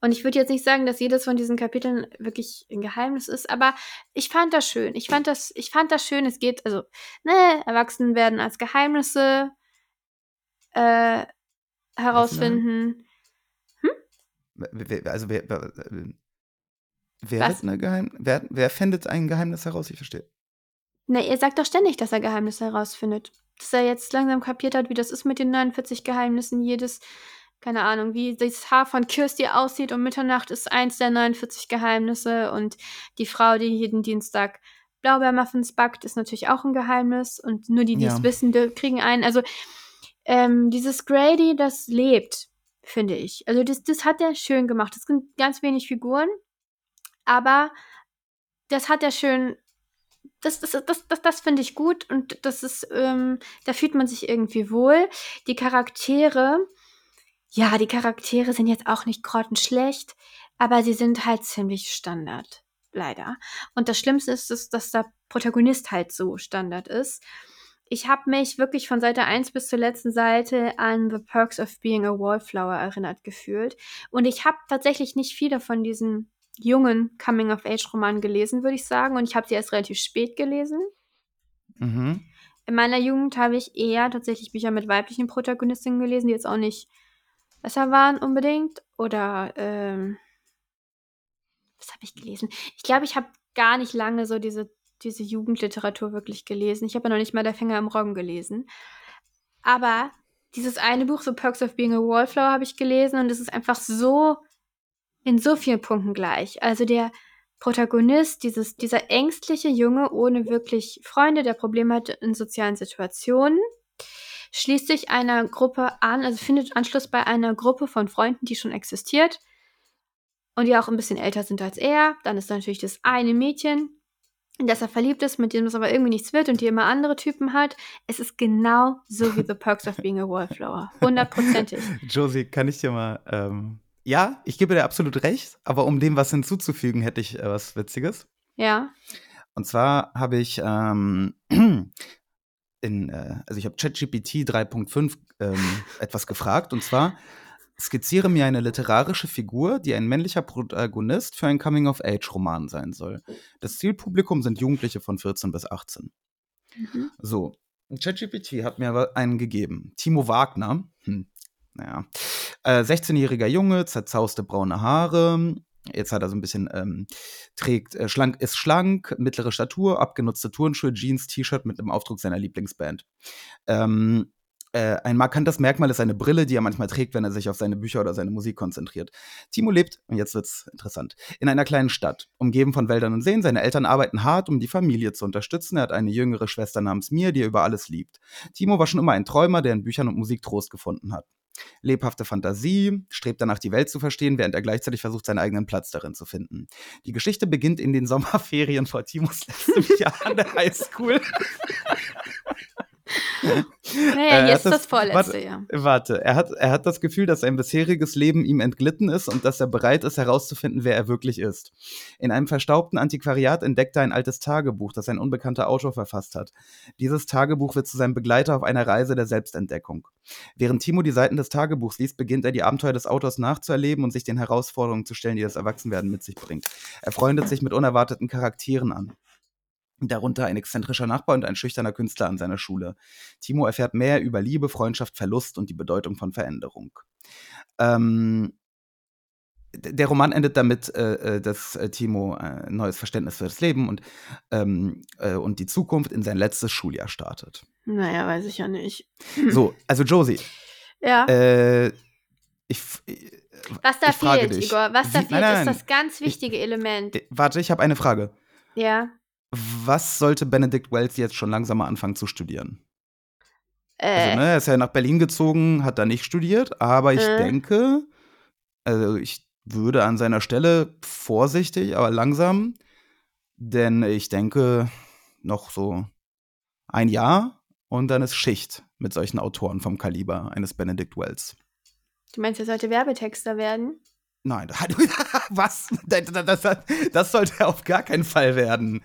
Und ich würde jetzt nicht sagen, dass jedes von diesen Kapiteln wirklich ein Geheimnis ist, aber ich fand das schön. Ich fand das, ich fand das schön. Es geht, also, ne, Erwachsenen werden als Geheimnisse äh, herausfinden. Wer- wer- Also wer, wer, wer, Was? wird eine Geheim wer, wer findet ein Geheimnis heraus? Ich verstehe. Ne, ihr sagt doch ständig, dass er Geheimnisse herausfindet. Dass er jetzt langsam kapiert hat, wie das ist mit den 49 Geheimnissen. Jedes, keine Ahnung, wie das Haar von Kirsty aussieht um Mitternacht ist eins der 49 Geheimnisse. Und die Frau, die jeden Dienstag Blaubeermuffins backt, ist natürlich auch ein Geheimnis. Und nur die, die Ja. es wissen, kriegen einen. Also ähm, dieses Grady, das lebt, finde ich. Also das, das hat er schön gemacht. Es sind ganz wenig Figuren, aber das hat er schön das, das, das, das, das finde ich gut und das ist, ähm, da fühlt man sich irgendwie wohl. Die Charaktere, ja, die Charaktere sind jetzt auch nicht grottenschlecht, aber sie sind halt ziemlich Standard, leider. Und das Schlimmste ist, dass, dass der Protagonist halt so Standard ist. Ich habe mich wirklich von Seite 1 bis zur letzten Seite an The Perks of Being a Wallflower erinnert gefühlt. Und ich habe tatsächlich nicht viele von diesen jungen Coming-of-Age-Romanen gelesen, würde ich sagen. Und ich habe sie erst relativ spät gelesen. Mhm. In meiner Jugend habe ich eher tatsächlich Bücher mit weiblichen Protagonistinnen gelesen, die jetzt auch nicht besser waren unbedingt. Oder, ähm, was habe ich gelesen? Ich glaube, ich habe gar nicht lange so diese, diese Jugendliteratur wirklich gelesen. Ich habe ja noch nicht mal Der Finger im Roggen gelesen. Aber dieses eine Buch, The Perks of Being a Wallflower, habe ich gelesen und es ist einfach so in so vielen Punkten gleich. Also der Protagonist, dieses, dieser ängstliche Junge ohne wirklich Freunde, der Probleme hat in sozialen Situationen, schließt sich einer Gruppe an, also findet Anschluss bei einer Gruppe von Freunden, die schon existiert und die auch ein bisschen älter sind als er. Dann ist da natürlich das eine Mädchen, in das er verliebt ist, mit dem es aber irgendwie nichts wird und die immer andere Typen hat. Es ist genau so wie The Perks of Being a Wallflower. Hundertprozentig. [laughs] Josie, kann ich dir mal. Ähm, ja, ich gebe dir absolut recht, aber um dem was hinzuzufügen, hätte ich äh, was Witziges. Ja. Und zwar habe ich ähm, [clears throat] in, äh, also ich habe ChatGPT 3.5 ähm, [laughs] etwas gefragt und zwar skizziere mir eine literarische Figur, die ein männlicher Protagonist für einen Coming-of-Age-Roman sein soll. Das Zielpublikum sind Jugendliche von 14 bis 18. Mhm. So, ChatGPT hat mir aber einen gegeben. Timo Wagner, hm, naja, äh, 16-jähriger Junge, zerzauste braune Haare. Jetzt hat er so ein bisschen, ähm, trägt, äh, schlank, ist schlank, mittlere Statur, abgenutzte Turnschuhe, Jeans, T-Shirt mit einem Aufdruck seiner Lieblingsband. Ähm, äh, ein markantes Merkmal ist seine Brille, die er manchmal trägt, wenn er sich auf seine Bücher oder seine Musik konzentriert. Timo lebt, und jetzt wird's interessant, in einer kleinen Stadt, umgeben von Wäldern und Seen. Seine Eltern arbeiten hart, um die Familie zu unterstützen. Er hat eine jüngere Schwester namens Mir, die er über alles liebt. Timo war schon immer ein Träumer, der in Büchern und Musik Trost gefunden hat. Lebhafte Fantasie, strebt danach, die Welt zu verstehen, während er gleichzeitig versucht, seinen eigenen Platz darin zu finden. Die Geschichte beginnt in den [laughs] Sommerferien vor Timos letztem Jahr an der Highschool. Naja, Äh, jetzt hat das vorletzte warte, Jahr. Warte, er hat, er hat das Gefühl, dass sein bisheriges Leben ihm entglitten ist und dass er bereit ist, herauszufinden, wer er wirklich ist. In einem verstaubten Antiquariat entdeckt er ein altes Tagebuch, das ein unbekannter Autor verfasst hat. Dieses Tagebuch wird zu seinem Begleiter auf einer Reise der Selbstentdeckung. Während Timo die Seiten des Tagebuchs liest, beginnt er die Abenteuer des Autors nachzuerleben und sich den Herausforderungen zu stellen, die das Erwachsenwerden mit sich bringt. Er freundet sich mit unerwarteten Charakteren an. Darunter ein exzentrischer Nachbar und ein schüchterner Künstler an seiner Schule. Timo erfährt mehr über Liebe, Freundschaft, Verlust und die Bedeutung von Veränderung. Ähm, der Roman endet damit, äh, äh, dass äh, Timo äh, ein neues Verständnis für das Leben und, ähm, äh, und die Zukunft in sein letztes Schuljahr startet. Naja, weiß ich ja nicht. [laughs] So, also Josie, Ja. ich, was da ich frage fehlt, dich. Igor, was da Wie- fehlt, nein, nein, ist das ganz Ich- wichtige Element. äh, warte, ich habe eine Frage. Ja. Was sollte Benedict Wells jetzt schon langsam mal anfangen zu studieren? Äh, Also, ne, er ist ja nach Berlin gezogen, hat da nicht studiert, aber ich Äh. denke, also ich würde an seiner Stelle vorsichtig, aber langsam, denn ich denke, noch so ein Jahr und dann ist Schicht mit solchen Autoren vom Kaliber eines Benedict Wells. du meinst, er sollte Werbetexter werden? Nein, [laughs] was? Das, das, das sollte auf gar keinen Fall werden.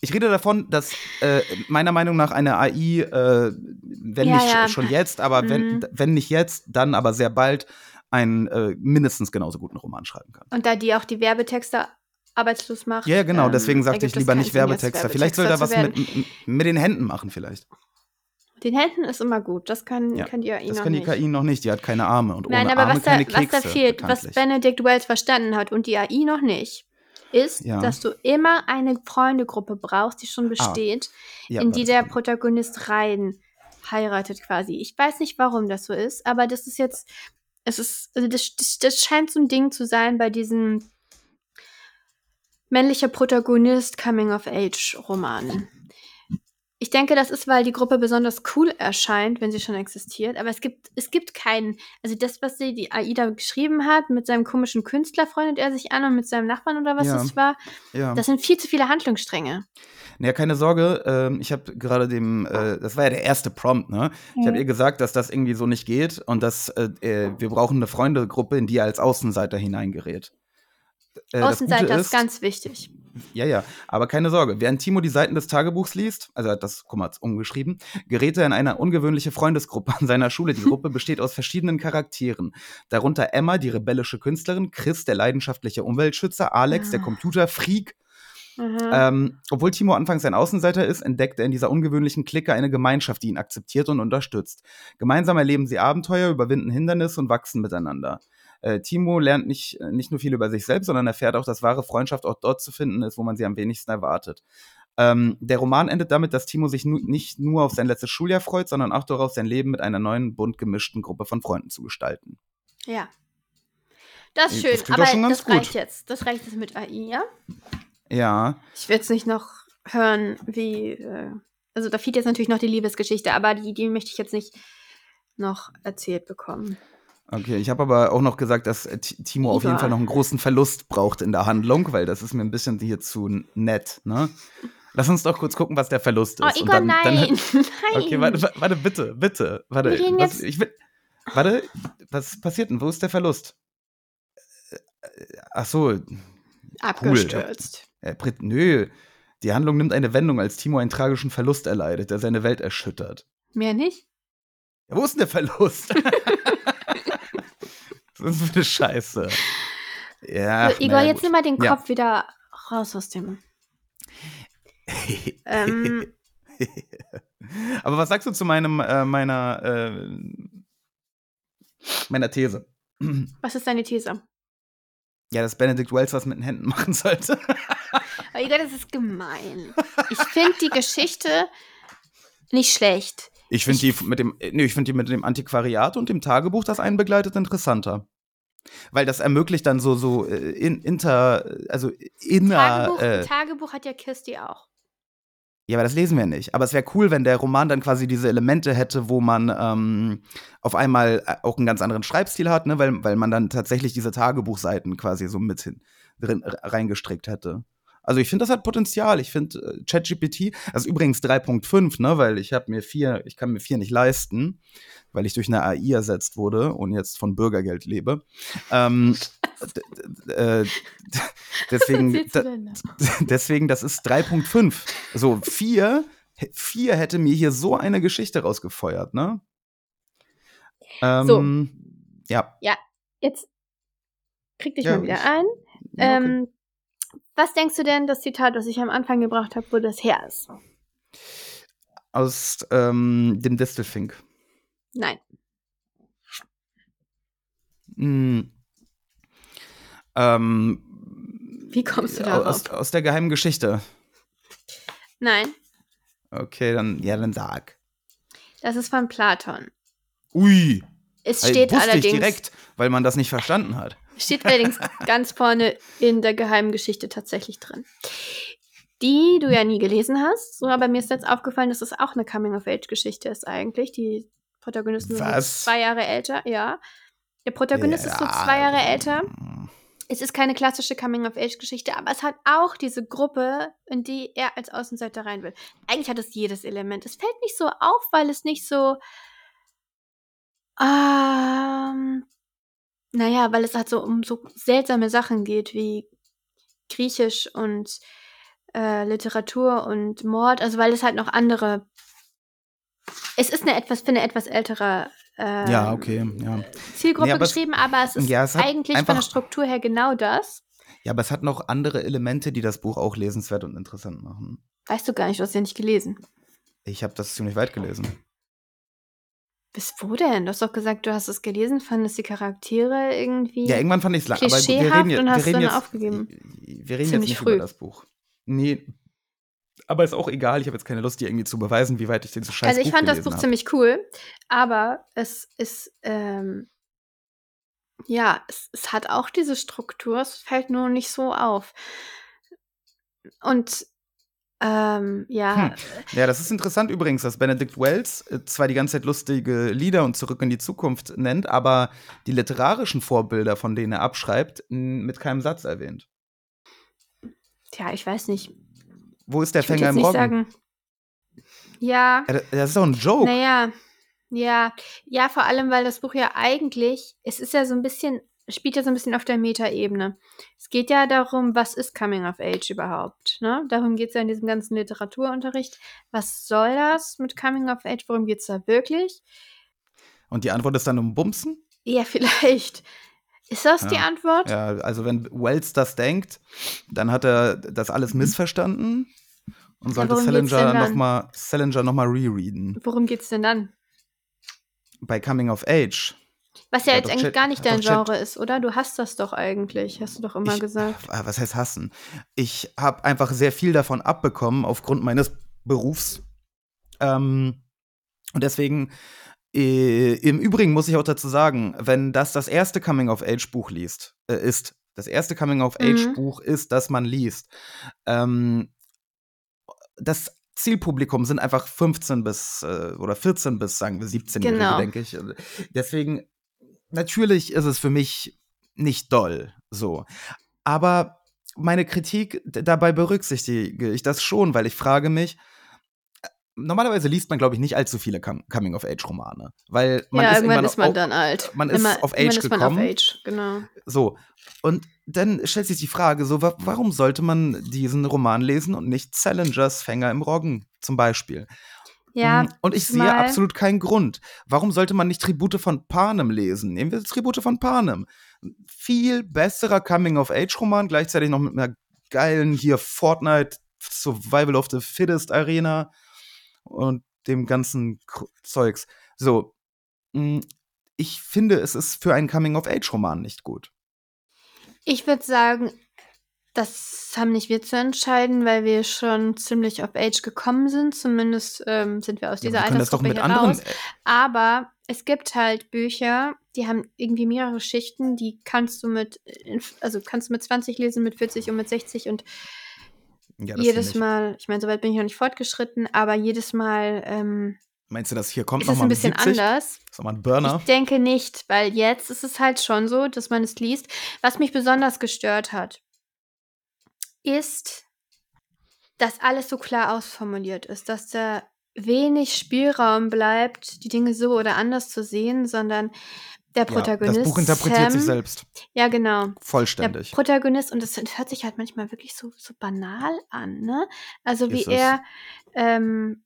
Ich rede davon, dass äh, meiner Meinung nach eine AI, äh, wenn Ja, nicht ja. schon jetzt, aber wenn, Mhm. wenn nicht jetzt, dann aber sehr bald einen äh, mindestens genauso guten Roman schreiben kann. Und da die auch die Werbetexter arbeitslos macht. Ja, genau, ähm, deswegen sagte ergibt ich lieber nicht jetzt Werbetexter. Vielleicht soll er was mit, mit den Händen machen, vielleicht. Den Händen ist immer gut. Das kann, Ja, kann die AI Das kann die nicht. KI noch nicht, die hat keine Arme und Nein, ohne aber Arme was da, keine was Kekse. da fehlt, was. Benedict Wells verstanden hat und die AI noch nicht, ist, Ja. dass du immer eine Freundegruppe brauchst, die schon Ah. besteht, Ja, in die der. Protagonist rein heiratet quasi. Ich weiß nicht, warum das so ist, aber das ist jetzt, es ist, also das, das, das scheint so ein Ding zu sein bei diesem männlicher Protagonist Coming-of-Age-Roman. Ich denke, das ist, weil die Gruppe besonders cool erscheint, wenn sie schon existiert. Aber es gibt, es gibt keinen, also das, was sie, die AIDA geschrieben hat, mit seinem komischen Künstler freundet er sich an und mit seinem Nachbarn oder was Ja. das war, Ja. das sind viel zu viele Handlungsstränge. Naja, keine Sorge, ähm, ich habe gerade dem, äh, das war ja der erste Prompt, ne? Ich habe ihr gesagt, dass das irgendwie so nicht geht und dass äh, äh, wir brauchen eine Freundegruppe, in die er als Außenseiter hineingerät. Äh, Außenseiter ist ganz wichtig. Ja, ja, aber keine Sorge. Während Timo die Seiten des Tagebuchs liest, also hat das, guck mal, umgeschrieben, gerät er in eine ungewöhnliche Freundesgruppe an seiner Schule. Die Gruppe besteht aus verschiedenen Charakteren. Darunter Emma, die rebellische Künstlerin, Chris, der leidenschaftliche Umweltschützer, Alex, der Ah. Computerfreak. Mhm. Ähm, obwohl Timo anfangs ein Außenseiter ist, entdeckt er in dieser ungewöhnlichen Clique eine Gemeinschaft, die ihn akzeptiert und unterstützt. Gemeinsam erleben sie Abenteuer, überwinden Hindernisse und wachsen miteinander. Äh, Timo lernt nicht, äh, nicht nur viel über sich selbst, sondern erfährt auch, dass wahre Freundschaft auch dort zu finden ist, wo man sie am wenigsten erwartet. Ähm, der Roman endet damit, dass Timo sich nu nicht nur auf sein letztes Schuljahr freut, sondern auch darauf, sein Leben mit einer neuen, bunt gemischten Gruppe von Freunden zu gestalten. Ja. Das ist Das schön, klingt aber doch schon ganz das gut. reicht jetzt. Das reicht jetzt mit AI, ja? Ja, Ich will jetzt nicht noch hören, wie. Äh, also da fehlt jetzt natürlich noch die Liebesgeschichte, aber die, die möchte ich jetzt nicht noch erzählt bekommen. Okay, ich habe aber auch noch gesagt, dass äh, Ti- Timo auf jeden. Fall noch einen großen Verlust braucht in der Handlung, weil das ist mir ein bisschen hier zu nett, ne? Lass uns doch kurz gucken, was der Verlust Oh, ist. und Igor, dann, nein! Dann, nein! [laughs] okay, [laughs] warte, wa- warte, bitte, bitte. Warte, was, ich will, warte, was passiert denn? Wo ist der Verlust? Äh, äh, Ach so, Abgestürzt. Brit, nö. Die Handlung nimmt eine Wendung, als Timo einen tragischen Verlust erleidet, der seine Welt erschüttert. Mehr nicht? Ja, wo ist denn der Verlust? [laughs] Ist das für eine Scheiße? Ja. so, Igor, naja, jetzt nimm mal den Ja. Kopf wieder raus aus dem. [laughs] ähm, Aber was sagst du zu meinem, äh, meiner, äh, meiner These? was ist deine These? Ja, dass Benedict Wells was mit den Händen machen sollte. Oh Igor, das ist gemein. Ich finde die Geschichte nicht schlecht. Ich finde die mit dem, nee, ich finde die mit dem Antiquariat und dem Tagebuch, das einen begleitet, interessanter. Weil das ermöglicht dann so, so äh, in, inter, also inner. Tagebuch, Äh, Tagebuch hat ja Kirsty auch. ja, aber das lesen wir nicht. Aber es wäre cool, wenn der Roman dann quasi diese Elemente hätte, wo man ähm, auf einmal äh, auch einen ganz anderen Schreibstil hat, ne? weil, weil man dann tatsächlich diese Tagebuchseiten quasi so mit hin, drin reingestrickt hätte. Also ich finde, das hat Potenzial. Ich finde äh, ChatGPT, also übrigens 3.5, ne, weil ich habe mir vier, ich kann mir vier nicht leisten, weil ich durch eine AI ersetzt wurde und jetzt von Bürgergeld lebe. Ähm, äh, [laughs] deswegen, da, [laughs] deswegen, das ist 3.5. So, vier, vier hätte mir hier so eine Geschichte rausgefeuert, ne? Ähm, Ja. Jetzt krieg dich Ja, mal wieder ich- ein. ja, okay. Ähm, was denkst du denn, das Zitat, das ich am Anfang gebracht habe, wo das her ist? Aus ähm, dem Distelfink. Nein. Hm. Ähm, Wie kommst du darauf? aus, aus der geheimen Geschichte. Nein, Okay, dann, ja, dann sag. das ist von Platon. Ui. Es steht wusste allerdings, ich direkt, weil man das nicht verstanden hat. Steht allerdings ganz vorne in der geheimen Geschichte tatsächlich drin. Die du ja nie gelesen hast, so, aber mir ist jetzt aufgefallen, dass es auch eine Coming-of-Age-Geschichte ist eigentlich. Die Protagonisten sind zwei Jahre älter, ja. Der Protagonist ist so Ja. zwei Jahre älter. Es ist keine klassische Coming-of-Age-Geschichte, aber es hat auch diese Gruppe, in die er als Außenseiter rein will. Eigentlich hat es jedes Element. Es fällt nicht so auf, weil es nicht so. Ähm, naja, weil es halt so um so seltsame Sachen geht wie Griechisch und äh, Literatur und Mord. Also weil es halt noch andere. Es ist eine etwas, für eine etwas ältere ähm, Ja, okay, ja. Zielgruppe Nee, aber es- geschrieben, aber es ist ja, es eigentlich von der Struktur her genau das. Ja, aber es hat noch andere Elemente, die das Buch auch lesenswert und interessant machen. Weißt du gar nicht, du hast ja nicht gelesen. Ich habe das ziemlich weit gelesen. Bis wo denn? Du hast doch gesagt, du hast es gelesen, fandest die Charaktere irgendwie. Ja, irgendwann fand ich es lang. Aber wir reden, jetzt- und hast wir reden dann jetzt, aufgegeben. Wir reden Ziemlich jetzt nicht früh. über das Buch. Nee. Aber ist auch egal. Ich habe jetzt keine Lust, dir irgendwie zu beweisen, wie weit ich dieses scheiß also ich Buch fand das Buch hab. ziemlich cool, aber es ist, ähm, ja, es, es hat auch diese Struktur, es fällt nur nicht so auf. Und ähm, ja, Hm. Ja, das ist interessant übrigens, dass Benedict Wells äh, zwar die ganze Zeit lustige Lieder und Zurück in die Zukunft nennt, aber die literarischen Vorbilder, von denen er abschreibt, mit keinem Satz erwähnt. tja, ich weiß nicht. Wo ist der Ich Fänger im nicht Roggen? sagen. Ja, das- ist doch ein Joke. Naja, ja, ja, vor allem, weil das Buch ja eigentlich, es ist ja so ein bisschen, spielt ja so ein bisschen auf der Metaebene. Es geht ja darum, was ist Coming of Age überhaupt? Ne? Darum geht es ja in diesem ganzen Literaturunterricht. Was soll das mit Coming of Age? Worum geht es da wirklich? Und die Antwort ist dann um Bumsen? Ja, [laughs] vielleicht. Ist das die Ja. Antwort? Ja, also wenn Wells das denkt, dann hat er das alles missverstanden und sollte geht's Salinger nochmal noch mal rereaden. Worum geht es denn dann? Bei Coming of Age. Was ja Hat jetzt eigentlich Chat- gar nicht dein doch Chat- Genre ist, oder? Du hast das doch eigentlich, hast du doch immer Ich- gesagt. Ah, Was heißt hassen? Ich habe einfach sehr viel davon abbekommen aufgrund meines Berufs. Ähm, und deswegen, äh, im Übrigen muss ich auch dazu sagen, wenn das das erste Coming-of-Age-Buch liest, äh, ist, das erste Mhm. Coming-of-Age-Buch ist, das man liest, ähm, das Zielpublikum sind einfach 15 bis äh, oder 14 bis, sagen wir, 17-Jährige, Genau. denke ich. Deswegen, natürlich ist es für mich nicht doll, so. Aber meine Kritik, dabei berücksichtige ich das schon, weil ich frage mich, äh, normalerweise liest man, glaube ich, nicht allzu viele Com- Coming-of-Age-Romane, weil man ja, ist irgendwann ist man dann alt. man ist auf Age ist man gekommen. auf Age, genau. So. Und dann stellt sich die Frage, so, wa warum sollte man diesen Roman lesen und nicht Salingers Fänger im Roggen zum Beispiel? Ja, Mm, Und ich sehe absolut keinen Grund. Warum sollte man nicht Tribute von Panem lesen? Nehmen wir Tribute von Panem. Viel besserer Coming-of-Age-Roman, gleichzeitig noch mit einer geilen hier Fortnite Survival of the Fittest Arena und dem ganzen Zeugs. So, mm, ich finde, es ist für einen Coming-of-Age-Roman nicht gut. Ich würde sagen, das haben nicht wir zu entscheiden, weil wir schon ziemlich auf Age gekommen sind. Zumindest ähm, sind wir aus Ja, dieser doch Altersgruppe mit hier anderen. raus. Aber es gibt halt Bücher, die haben irgendwie mehrere Schichten, die kannst du mit, in- also kannst du mit 20 lesen, mit 40 und mit 60 und Ja, jedes ich. Mal, ich meine, soweit bin ich noch nicht fortgeschritten, aber jedes Mal ähm, Meinst du, das hier kommt ist es nochmal ein bisschen 70? anders. Ist nochmal ein Burner. Ich denke nicht, weil jetzt ist es halt schon so, dass man es liest. Was mich besonders gestört hat, ist, dass alles so klar ausformuliert ist, dass da wenig Spielraum bleibt, die Dinge so oder anders zu sehen, sondern der Protagonist. Ja, das Buch interpretiert Sam, sich selbst. Ja, genau. Der Vollständig. Protagonist, und das hört sich halt manchmal wirklich so, so banal an, ne? Also wie er ähm,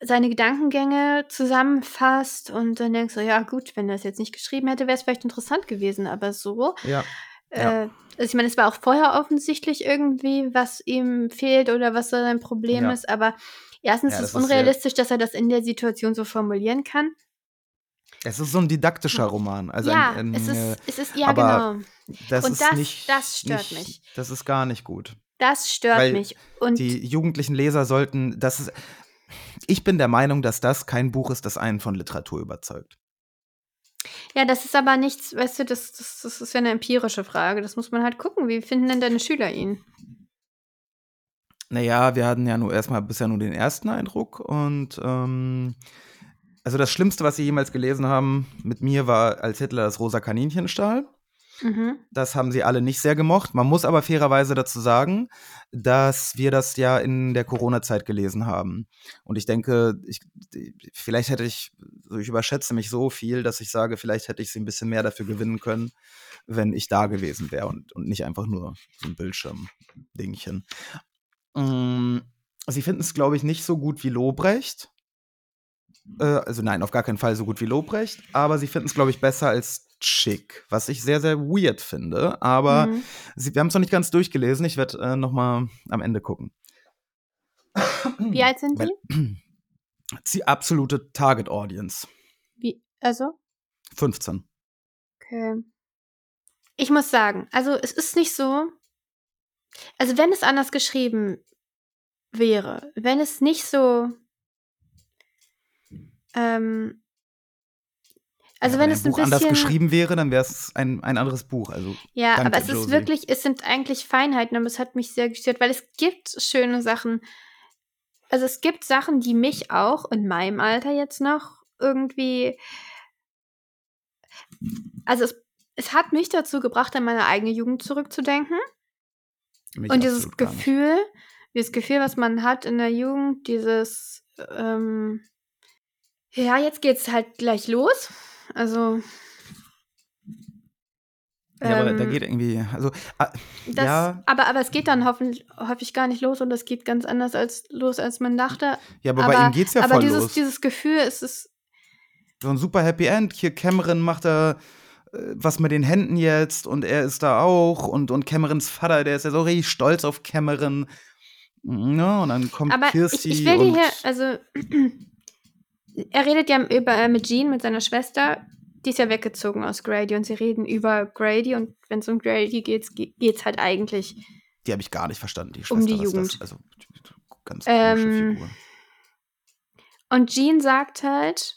seine Gedankengänge zusammenfasst und dann denkst du, ja gut, wenn er es jetzt nicht geschrieben hätte, wäre es vielleicht interessant gewesen, aber so. Ja. Ja. Äh, also ich meine, es war auch vorher offensichtlich irgendwie, was ihm fehlt oder was so sein Problem Ja. ist, aber erstens Ja, ist es unrealistisch, dass er das in der Situation so formulieren kann. Es ist so ein didaktischer Roman. Also ja, ein, ein, es äh, ist, es ist, ja aber genau. das und ist das- nicht. das stört nicht, mich. Das ist gar nicht gut. Das stört Weil mich. Und Die jugendlichen Leser sollten. Das ist, ich bin der Meinung, dass das kein Buch ist, das einen von Literatur überzeugt. Ja, das ist aber nichts, weißt du, das, das, das ist ja eine empirische Frage. Das muss man halt gucken. Wie finden denn deine Schüler ihn? Naja, wir hatten ja nur erstmal bisher nur den ersten Eindruck und ähm, also das Schlimmste, was sie jemals gelesen haben mit mir, war, als Hitler das rosa Kaninchen stahl. Mhm. Das haben sie alle nicht sehr gemocht. Man muss aber fairerweise dazu sagen, dass wir das ja in der Corona-Zeit gelesen haben. Und ich denke, ich, vielleicht hätte ich, so ich überschätze mich so viel, dass ich sage, vielleicht hätte ich sie ein bisschen mehr dafür gewinnen können, wenn ich da gewesen wäre und, und nicht einfach nur so ein Bildschirm-Dingchen. Mm, Sie finden es, glaube ich, nicht so gut wie Lobrecht. Äh, also nein, auf gar keinen Fall so gut wie Lobrecht, aber sie finden es, glaube ich, besser als Chick, was ich sehr, sehr weird finde. Aber Mhm. sie, wir haben es noch nicht ganz durchgelesen. Ich werde äh, noch mal am Ende gucken. Wie alt sind die? Die absolute Target Audience. Wie, also? 15. Okay. Ich muss sagen, also es ist nicht so. Also wenn es anders geschrieben wäre, wenn es nicht so. Ähm, also Ja, wenn ein es ein Buch anders bisschen. geschrieben wäre, dann wäre es ein, ein anderes Buch. Also Ja, aber es ist Josie. wirklich, es sind eigentlich Feinheiten, aber es hat mich sehr gestört, weil es gibt schöne Sachen. Also es gibt Sachen, die mich auch in meinem Alter jetzt noch irgendwie. Also es, es hat mich dazu gebracht, an meine eigene Jugend zurückzudenken. mich Und dieses. Gefühl, dieses Gefühl, was man hat in der Jugend, dieses, ähm, ja, jetzt geht's halt gleich los. Also. Ja, aber da ähm, geht irgendwie, also, ah, das, ja, aber, aber es geht dann hoffentlich, häufig gar nicht los und es geht ganz anders als los, als man dachte. ja, aber, bei ihm geht's ja aber voll dieses, los. dieses Gefühl, es ist. so ein super Happy End. Hier Cameron macht da äh, was mit den Händen jetzt und er ist da auch und, und Camerons Vater, der ist ja so richtig stolz auf Cameron. Ja, und dann kommt Aber ich, Kirsty ich will und hier, also. [clears throat] er redet ja über, äh, mit Jean, mit seiner Schwester. Die ist ja weggezogen aus Grady und sie reden über Grady und wenn es um Grady geht, ge- geht's halt eigentlich die habe ich gar nicht verstanden, die Schwester. Um die Jugend. Das, also ganz komische Ähm, Figur. Und Jean sagt halt,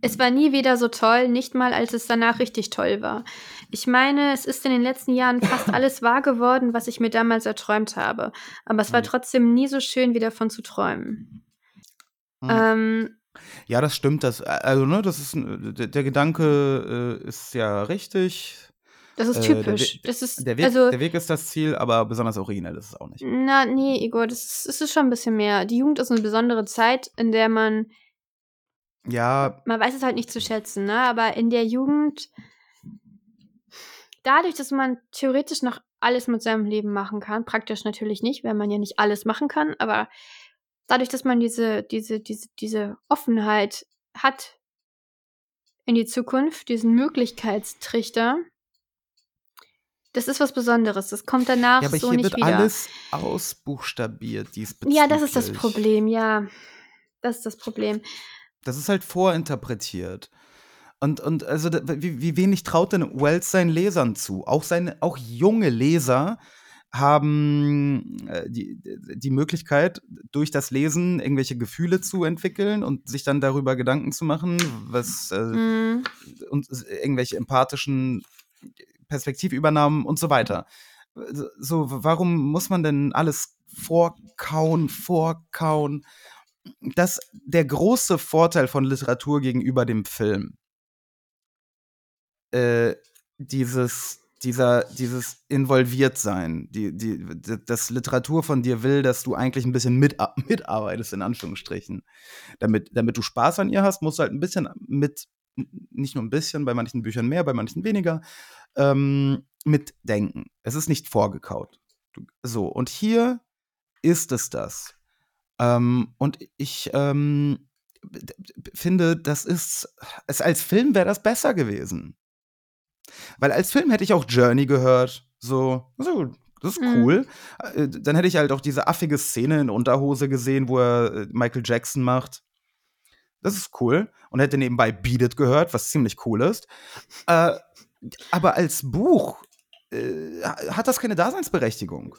es war nie wieder so toll, nicht mal als es danach richtig toll war. Ich meine, es ist in den letzten Jahren fast [laughs] alles wahr geworden, was ich mir damals erträumt habe. Aber es war Mhm. trotzdem nie so schön, wie davon zu träumen. Mhm. Ähm, Ja, das stimmt. Das, also, ne, das ist ein- der, der Gedanke äh, ist ja richtig. das ist Äh, der typisch. Das ist, Der Weg, also, der Weg ist das Ziel, aber besonders originell ist es auch nicht. na, nee, Igor, das ist, das ist schon ein bisschen mehr. Die Jugend ist eine besondere Zeit, in der man Ja, man weiß es halt nicht zu schätzen, ne? Aber in der Jugend, dadurch, dass man theoretisch noch alles mit seinem Leben machen kann, praktisch natürlich nicht, weil man ja nicht alles machen kann, aber dadurch, dass man diese, diese, diese, diese Offenheit hat in die Zukunft, diesen Möglichkeitstrichter, das ist was Besonderes. Das kommt danach Ja, aber so hier nicht wird wieder. alles ausbuchstabiert diesbezüglich. ja, das ist das Problem, ja. Das ist das Problem. Das ist halt vorinterpretiert. Und, und also wie, wie wenig traut denn Wells seinen Lesern zu? Auch seine, auch junge Leser haben äh, die, die Möglichkeit, durch das Lesen irgendwelche Gefühle zu entwickeln und sich dann darüber Gedanken zu machen, was äh, Mhm. und irgendwelche empathischen Perspektivübernahmen und so weiter. So, so, warum muss man denn alles vorkauen, vorkauen? Das der große Vorteil von Literatur gegenüber dem Film. Äh, dieses, dieser, dieses Involviertsein, die, die, d- dass Literatur von dir will, dass du eigentlich ein bisschen mit, mitarbeitest, in Anführungsstrichen. Damit, damit du Spaß an ihr hast, musst du halt ein bisschen mit, nicht nur ein bisschen, bei manchen Büchern mehr, bei manchen weniger, ähm, mitdenken. Es ist nicht vorgekaut. So, und hier ist es das. Ähm, und ich ähm, finde, das ist, es als Film wäre das besser gewesen. Weil als Film hätte ich auch Journey gehört. So, so das ist Mhm. cool. Äh, Dann hätte ich halt auch diese affige Szene in Unterhose gesehen, wo er äh, Michael Jackson macht. Das ist cool. Und hätte nebenbei Beat It gehört, was ziemlich cool ist. Äh, aber als Buch äh, hat das keine Daseinsberechtigung.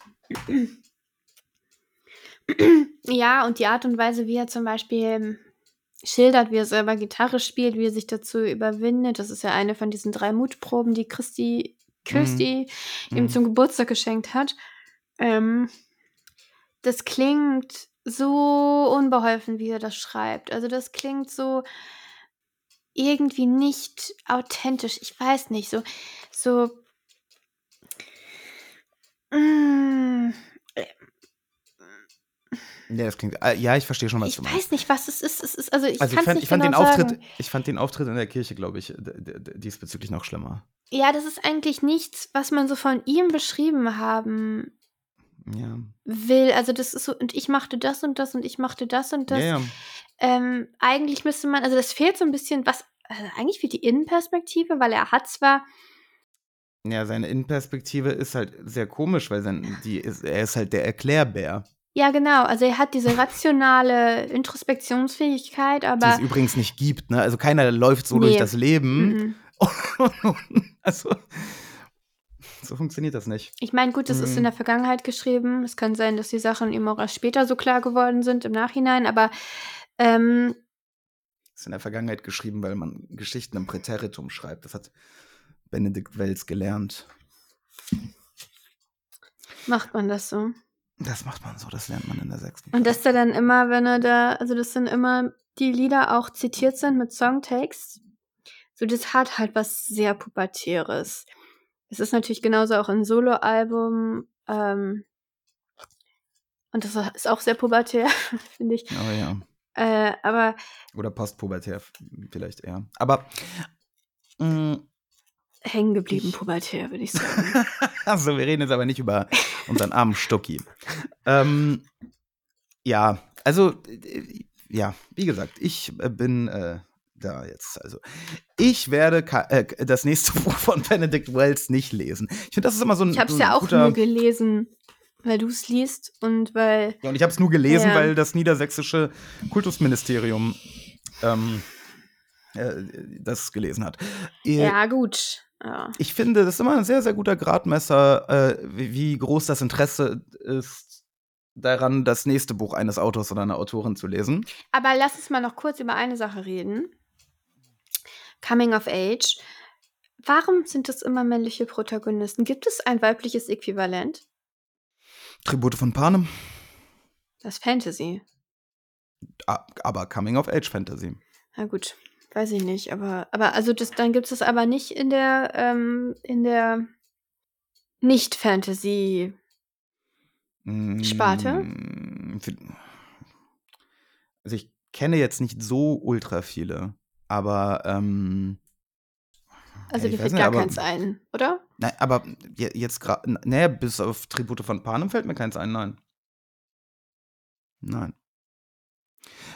Ja, und die Art und Weise, wie er zum Beispiel schildert, wie er selber Gitarre spielt, wie er sich dazu überwindet, das ist ja eine von diesen drei Mutproben, die Christi, Kirsty ihm Mhm. zum Geburtstag geschenkt hat. Ähm, das klingt so unbeholfen, wie er das schreibt. Also das klingt so irgendwie nicht authentisch. Ich weiß nicht, so, so. Mm, Ja, das klingt. äh, Ja, ich verstehe schon, was ich du meinst. weiß nicht, was es ist. Es ist also ich Also ich fand, nicht ich, fand genau den Auftritt, sagen. ich fand den Auftritt in der Kirche, glaube ich, diesbezüglich noch schlimmer. Ja, das ist eigentlich nichts, was man so von ihm beschrieben haben Ja. will. Also das ist so, und ich machte das und das und ich machte das und das. ja, ja. Ähm, eigentlich müsste man, also das fehlt so ein bisschen, was, also eigentlich fehlt die Innenperspektive, weil er hat zwar, Ja, seine Innenperspektive ist halt sehr komisch, weil sein, die ist, er ist halt der Erklärbär. Ja genau, also er hat diese rationale Introspektionsfähigkeit, die es aber übrigens nicht gibt. Ne? Also keiner läuft so Nee. durch das Leben. mhm. [laughs] also, so funktioniert das nicht. ich meine, gut, das ist Mhm. in der Vergangenheit geschrieben. Es kann sein, dass die Sachen ihm auch erst später so klar geworden sind im Nachhinein, aber ähm, Ist in der Vergangenheit geschrieben, weil man Geschichten im Präteritum schreibt. Das hat Benedikt Wells gelernt. macht man das so. Das macht man so, das lernt man in der sechsten. Und dass er dann immer, wenn er da, also dass dann immer die Lieder auch zitiert sind mit Songtext, so das hat halt was sehr Pubertäres. Es ist natürlich genauso auch ein Soloalbum, ähm, und das ist auch sehr pubertär, [laughs] finde ich. Oh ja. Äh, aber Oder postpubertär vielleicht eher. Aber mh, hängen geblieben pubertär, würde ich sagen. [laughs] also wir reden jetzt aber nicht über unseren armen Stucki. ähm, ja, also äh, ja, wie gesagt, ich äh, bin äh, da jetzt. Also ich werde äh, das nächste [laughs] Buch von Benedict Wells nicht lesen. Ich finde, das ist immer so ein, Ich habe es so ja auch nur gelesen, weil du es liest und weil Ja, und ich habe es nur gelesen, Ja. weil das niedersächsische Kultusministerium ähm, äh, das gelesen hat. Ja gut. Ja. Ich finde, das ist immer ein sehr, sehr guter Gradmesser, äh, wie, wie groß das Interesse ist, daran, das nächste Buch eines Autors oder einer Autorin zu lesen. Aber lass uns mal noch kurz über eine Sache reden. Coming of Age. Warum sind es immer männliche Protagonisten? Gibt es ein weibliches Äquivalent? Tribute von Panem, Das Fantasy. aber Coming of Age Fantasy. Na gut, weiß ich nicht, aber aber also das dann gibt es das aber nicht in der ähm, in der nicht Fantasy. Sparte? Mm, Also ich kenne jetzt nicht so ultra viele, aber ähm, Also dir fällt nicht, gar aber- keins ein, oder? nein, aber je- jetzt gerade, naja, bis auf Tribute von Panem fällt mir keins ein, nein. Nein.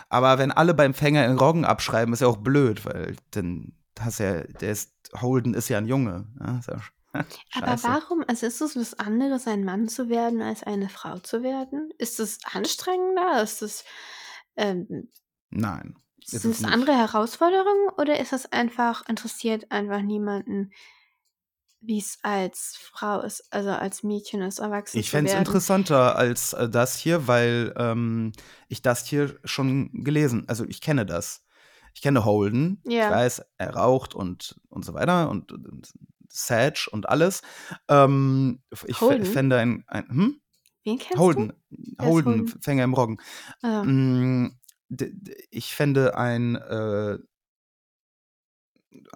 Aber wenn alle beim Fänger in Roggen abschreiben, ist ja auch blöd, weil dann hast ja, der ist, Holden ist ja ein Junge. Ja, ja [laughs] Aber warum, also ist es was anderes, ein Mann zu werden, als eine Frau zu werden? Ist es anstrengender? Ist es, ähm, Nein. sind es andere Herausforderungen oder ist es einfach, interessiert einfach niemanden, wie es als Frau ist, also als Mädchen, als Erwachsene Ich fände es interessanter als äh, das hier, weil ähm, ich das hier schon gelesen, also ich kenne das. Ich kenne Holden. Ja. Ich weiß, er raucht und, und so weiter und, und Sage und alles. Ähm, ich Holden? fände ein, ein hm? Wen kennst Holden, ist Holden, Holden? Fänger im Roggen. du? D- Ich fände ein äh,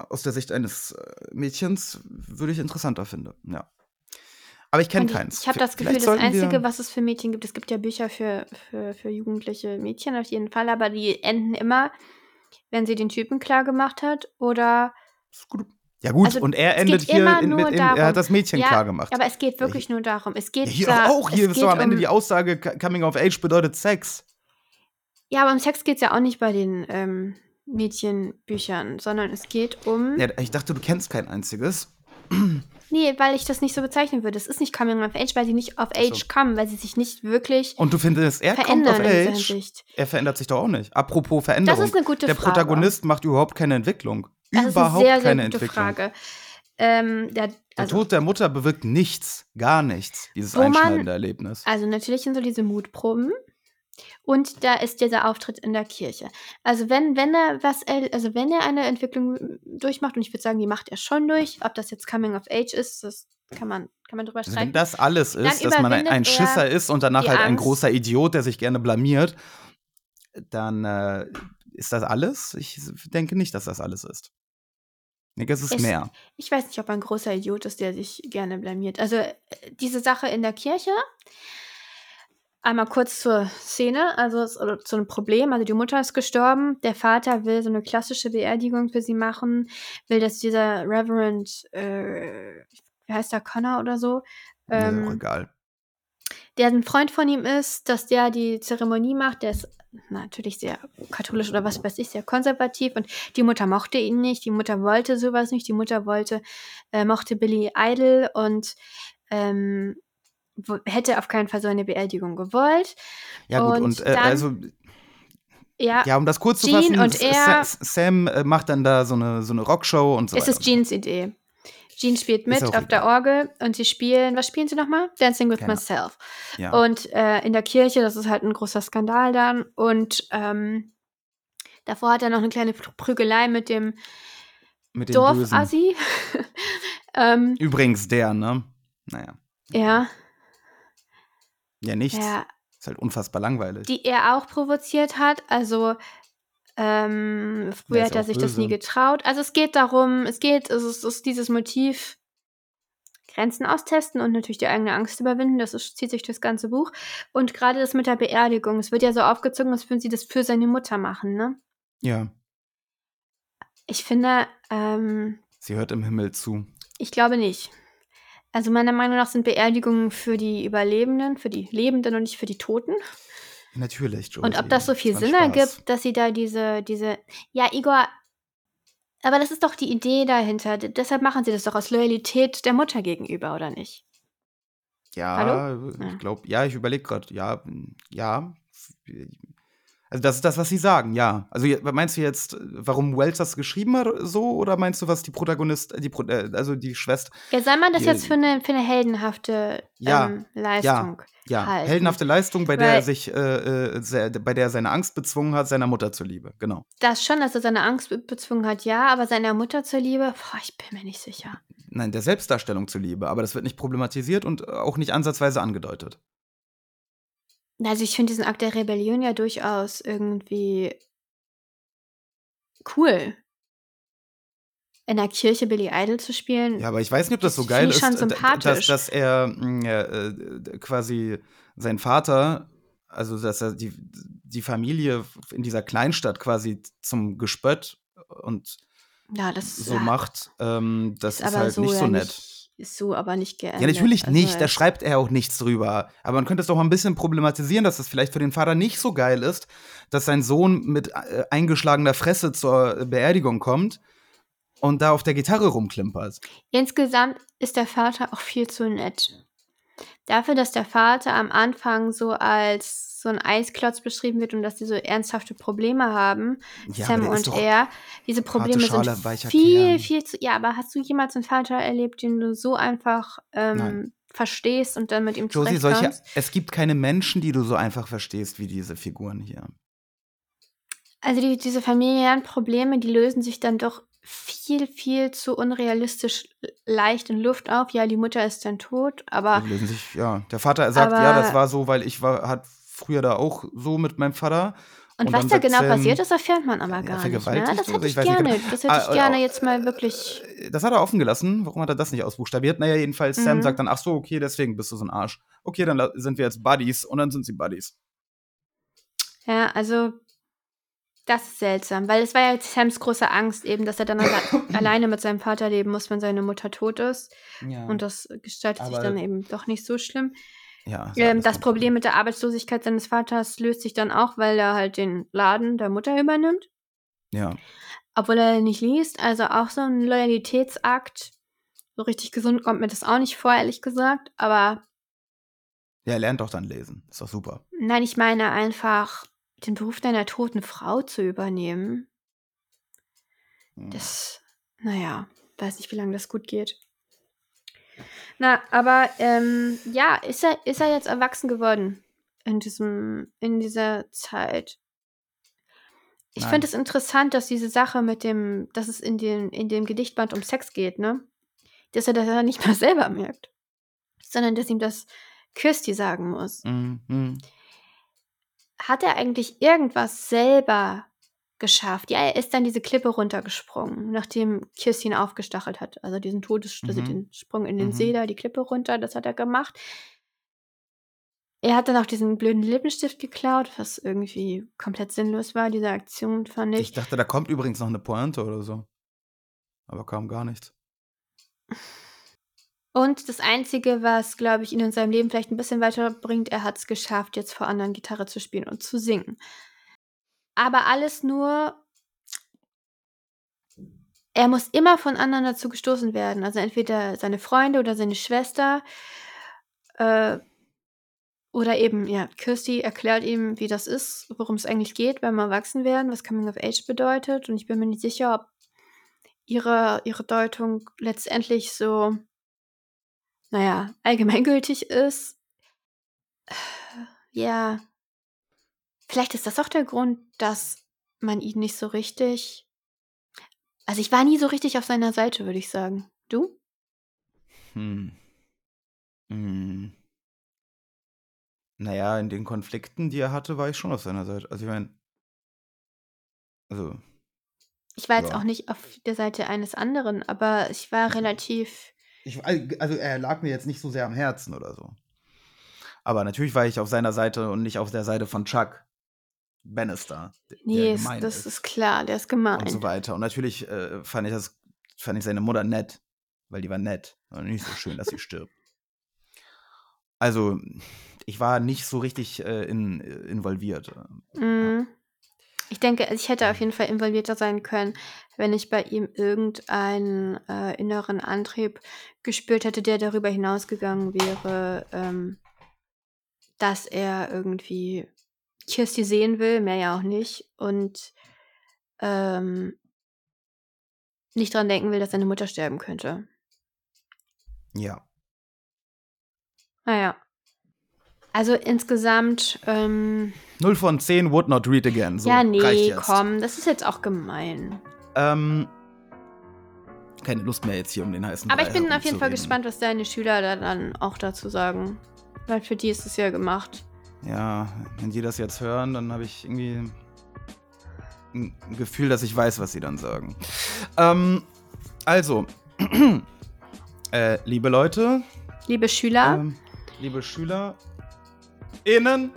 aus der Sicht eines äh, Mädchens würde ich interessanter finden, ja. Aber ich kenne keins. ich habe das Gefühl, das Einzige, was es für Mädchen gibt, es gibt ja Bücher für, für, für jugendliche Mädchen auf jeden Fall, aber die enden immer, wenn sie den Typen klar gemacht hat oder Ja gut, Also, und er endet hier in, mit, in, er hat das Mädchen Ja, klar gemacht. Aber es geht Ja, wirklich nur darum. Es geht Ja, hier da, auch, hier ist doch geht am Ende um, die Aussage, Co- Coming of Age bedeutet Sex. Ja, aber um Sex geht es ja auch nicht bei den ähm, Mädchenbüchern, sondern es geht um. Ja, ich dachte, du kennst kein einziges. Nee, weil ich das nicht so bezeichnen würde. Es ist nicht Coming of Age, weil sie nicht auf Ach so. Age kommen, weil sie sich nicht wirklich Und du findest, er kommt auf Age. Er verändert sich doch auch nicht. Apropos Veränderung. Das ist eine gute der Frage. Protagonist macht überhaupt keine Entwicklung. Das überhaupt ist eine sehr, sehr keine gute Entwicklung. Frage. Ähm, der, Der also, Tod der Mutter bewirkt nichts, gar nichts, dieses einschneidende Erlebnis. also natürlich sind so diese Mutproben. Und da ist dieser Auftritt in der Kirche. Also wenn, wenn er was, also wenn er eine Entwicklung durchmacht, und ich würde sagen, die macht er schon durch, ob das jetzt Coming of Age ist, das kann man, kann man drüber Also streiten. wenn das alles ist, dass man ein, ein er Schisser ist und danach halt ein großer Idiot, der sich gerne blamiert, dann äh, ist das alles? Ich denke nicht, dass das alles ist. Ich denke, es ist Es- mehr. Ich weiß nicht, ob er ein großer Idiot ist, der sich gerne blamiert. Also äh, diese Sache in der Kirche. Einmal kurz zur Szene, also zu einem Problem. Also die Mutter ist gestorben, der Vater will so eine klassische Beerdigung für sie machen, will, dass dieser Reverend, äh, wie heißt der, Connor oder so, ähm, egal. der ein Freund von ihm ist, dass der die Zeremonie macht. Der ist natürlich sehr katholisch oder was weiß ich, sehr konservativ. Und die Mutter mochte ihn nicht. Die Mutter wollte sowas nicht. Die Mutter wollte, äh, mochte Billy Idol und ähm, hätte auf keinen Fall so eine Beerdigung gewollt. Ja, gut, und und, äh, also, Ja, ja, um das kurz zu Jean fassen, und er- Sam äh, macht dann da so eine, so eine Rockshow und so es weiter. ist Jeans Idee. Jean spielt mit auf der Orgel und sie spielen, was spielen sie nochmal? Dancing with Keine Myself. ja. Und äh, in der Kirche, das ist halt ein großer Skandal dann. Und ähm, davor hat er noch eine kleine Prü- Prügelei mit dem Mit Bösen. Dorfassi. [laughs] ähm, Übrigens der, ne? Naja. ja, Ja, nichts. ja, Ist halt unfassbar langweilig. die er auch provoziert hat. Also ähm, früher hat er sich das böse. nie getraut. Also es geht darum, es geht, es ist, es ist dieses Motiv, Grenzen austesten und natürlich die eigene Angst überwinden. Das ist, zieht sich durchs ganze Buch. Und gerade das mit der Beerdigung, es wird ja so aufgezogen, als würden sie das für seine Mutter machen, ne? Ja, Ich finde, ähm, sie hört im Himmel zu. ich glaube nicht. Also meiner Meinung nach sind Beerdigungen für die Überlebenden, für die Lebenden und nicht für die Toten. Natürlich, Josie. Und ob das so viel ein Sinn ergibt, dass sie da diese, diese, ja, Igor, aber das ist doch die Idee dahinter. Deshalb machen sie das doch aus Loyalität der Mutter gegenüber, oder nicht? Ja, Hallo? ich Ja. glaube, ja, ich überlege gerade. Ja, ja. Also das ist das, was sie sagen, ja. Also meinst du jetzt, warum Wells das geschrieben hat so oder meinst du, was die Protagonist, die Pro äh, also die Schwester, Ja, soll man das jetzt für eine, für eine heldenhafte Ja, ähm, Leistung ja, halten? heldenhafte Leistung, bei der Weil- er sich, äh, äh, sehr, bei der er seine Angst bezwungen hat, seiner Mutter zuliebe. Genau. Das schon, dass er seine Angst be- bezwungen hat, ja, aber seiner Mutter zuliebe, boah, ich bin mir nicht sicher. Nein, der Selbstdarstellung zuliebe, aber das wird nicht problematisiert und auch nicht ansatzweise angedeutet. Also ich finde diesen Akt der Rebellion ja durchaus irgendwie cool. In der Kirche Billy Idol zu spielen. Ja, aber ich weiß nicht, ob das so geil ist, schon d- sympathisch. dass, dass er ja, äh, quasi sein Vater, also dass er die, die Familie in dieser Kleinstadt quasi zum Gespött und Ja, das so ja, macht, ähm, das ist, aber halt so nicht so nett. Nicht, ist so aber nicht geändert. Ja, natürlich Also nicht, da schreibt er auch nichts drüber. Aber man könnte es doch mal ein bisschen problematisieren, dass es vielleicht für den Vater nicht so geil ist, dass sein Sohn mit äh, eingeschlagener Fresse zur Beerdigung kommt und da auf der Gitarre rumklimpert. Insgesamt ist der Vater auch viel zu nett. Dafür, dass der Vater am Anfang so als so ein Eisklotz beschrieben wird und dass die so ernsthafte Probleme haben, Ja, Sam und er, diese Probleme Schale, sind viel, Kern. viel zu. Ja, aber hast du jemals einen Vater erlebt, den du so einfach ähm, verstehst und dann mit ihm Josie, solche, es gibt keine Menschen, die du so einfach verstehst wie diese Figuren hier. Also die, diese familiären Probleme, die lösen sich dann doch viel, viel zu unrealistisch leicht in Luft auf. Ja, die Mutter ist dann tot, aber Die lösen sich, ja. Der Vater sagt, ja, Aber- das war so, weil ich war, hat früher da auch so mit meinem Vater. Und, Und was da genau Sam, passiert ist, erfährt man aber gar nicht. Ne? Das hätte ich ich gerne. genau. Das hätte ich Ah, gerne äh, jetzt mal wirklich. Das hat er offen gelassen. Warum hat er das nicht ausbuchstabiert? Naja, jedenfalls, Sam Mhm. sagt dann, ach so, okay, deswegen bist du so ein Arsch. Okay, dann sind wir jetzt Buddies und dann sind sie Buddies. Ja, also das ist seltsam, weil es war ja Sams große Angst eben, dass er dann alle [coughs] alleine mit seinem Vater leben muss, wenn seine Mutter tot ist. Ja. Und das gestaltet sich dann eben doch nicht so schlimm. Ja, Ähm, das Problem mit der Arbeitslosigkeit seines Vaters löst sich dann auch, weil er halt den Laden der Mutter übernimmt. Ja. obwohl er nicht liest. Also auch so ein Loyalitätsakt. So richtig gesund kommt mir das auch nicht vor, ehrlich gesagt. Aber ja, er lernt doch dann lesen. Ist doch super. nein, ich meine einfach, den Beruf deiner toten Frau zu übernehmen. Hm. Das, naja, weiß nicht, wie lange das gut geht. Na, aber ähm, ja, ist er, ist er jetzt erwachsen geworden in diesem, in dieser Zeit? Ich finde es interessant, dass diese Sache mit dem, dass es in, den, in dem Gedichtband um Sex geht, ne? Dass er das ja nicht mal [laughs] selber merkt. Sondern dass ihm das Kirsty sagen muss. Mhm. Hat er eigentlich irgendwas selber geschafft? Ja, er ist dann diese Klippe runtergesprungen, nachdem Kirsty ihn aufgestachelt hat. Also diesen Todes, also Mhm. den Sprung in den Mhm. See da, die Klippe runter, das hat er gemacht. Er hat dann auch diesen blöden Lippenstift geklaut, was irgendwie komplett sinnlos war, diese Aktion, fand ich. Ich dachte, da kommt übrigens noch eine Pointe oder so. Aber kam gar nichts. Und das Einzige, was, glaube ich, ihn in seinem Leben vielleicht ein bisschen weiterbringt, er hat es geschafft, jetzt vor anderen Gitarre zu spielen und zu singen. Aber alles nur, er muss immer von anderen dazu gestoßen werden. Also entweder seine Freunde oder seine Schwester. Äh, oder eben, ja, Kirsty erklärt ihm, wie das ist, worum es eigentlich geht beim Erwachsenwerden, was Coming of Age bedeutet. Und ich bin mir nicht sicher, ob ihre, ihre Deutung letztendlich so naja, allgemeingültig ist. Ja, vielleicht ist das auch der Grund, dass man ihn nicht so richtig. Also ich war nie so richtig auf seiner Seite, würde ich sagen. Du? Hm. Hm. Naja, in den Konflikten, die er hatte, war ich schon auf seiner Seite. Also ich meine. Also, Ich war jetzt Ja. auch nicht auf der Seite eines anderen, aber ich war relativ. ich, also er lag mir jetzt nicht so sehr am Herzen oder so. Aber natürlich war ich auf seiner Seite und nicht auf der Seite von Chuck Bannister. der- ist, gemein das ist klar, der ist gemein. und so weiter. Und natürlich äh, fand ich das, fand ich seine Mutter nett, weil die war nett. Und nicht so schön, dass sie [laughs] stirbt. Also, ich war nicht so richtig äh, in, involviert. Mhm. Ich denke, ich hätte auf jeden Fall involvierter sein können, wenn ich bei ihm irgendeinen äh, inneren Antrieb gespürt hätte, der darüber hinausgegangen wäre, ähm, dass er irgendwie Kirsty sehen will, mehr ja auch nicht, und ähm, nicht dran denken will, dass seine Mutter sterben könnte. Ja. Naja. Also insgesamt, ähm, 0 von 10 would not read again. So, ja, nee, komm, das ist jetzt auch gemein. Ähm, keine Lust mehr jetzt hier um den heißen Aber Brei ich bin auf jeden Fall gespannt, was deine Schüler da dann auch dazu sagen. Weil für die ist es ja gemacht. Ja, wenn die das jetzt hören, dann habe ich irgendwie ein Gefühl, dass ich weiß, was sie dann sagen. Ähm, also, [clears throat] äh, liebe Leute, Liebe Schüler, ähm, liebe Schüler, innen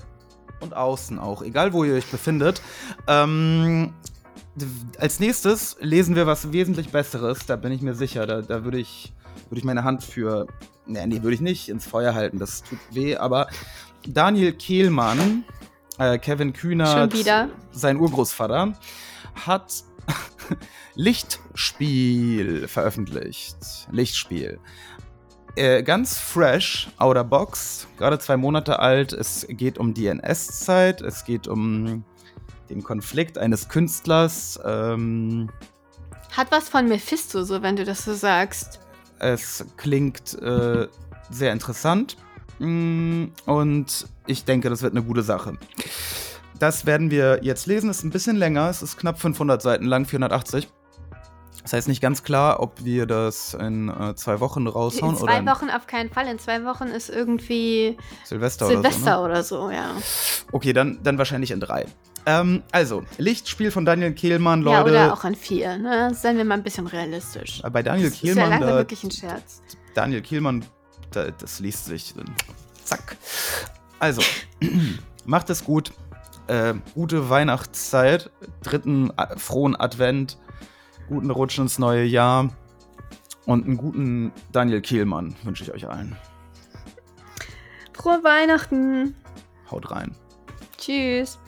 und außen auch, egal wo ihr euch befindet. Ähm, als nächstes lesen wir was wesentlich Besseres, da bin ich mir sicher. Da, da würde ich würde ich meine Hand für, nee, nee, würde ich nicht ins Feuer halten, das tut weh, aber Daniel Kehlmann, äh, Kevin Kühner, sein Urgroßvater, hat [laughs] Lichtspiel veröffentlicht. Lichtspiel. Äh, ganz fresh, outer box, gerade zwei Monate alt. Es geht um die NS-Zeit, es geht um den Konflikt eines Künstlers. Ähm, Hat was von Mephisto, so wenn du das so sagst. es klingt äh, sehr interessant und ich denke, das wird eine gute Sache. Das werden wir jetzt lesen. Es ist ein bisschen länger. Es ist knapp 500 Seiten lang, 480. Das heißt nicht ganz klar, ob wir das in äh, zwei Wochen raushauen In oder zwei Wochen auf keinen Fall. In zwei Wochen ist irgendwie Silvester, Silvester oder so. Ne? oder so, ja. Okay, dann, dann wahrscheinlich in drei. Ähm, also, Lichtspiel von Daniel Kehlmann, Ja, Leute. oder auch in vier, ne? Seien wir mal ein bisschen realistisch. Bei Daniel Das ist ja Kehlmann, leider da, wirklich ein Scherz. Daniel Kielmann, da, das liest sich. dann Zack. Also, [clears throat] macht es gut. Äh, gute Weihnachtszeit. Dritten äh, frohen Advent. Guten Rutsch ins neue Jahr. Und einen guten Daniel Kehlmann wünsche ich euch allen. Frohe Weihnachten. Haut rein. Tschüss.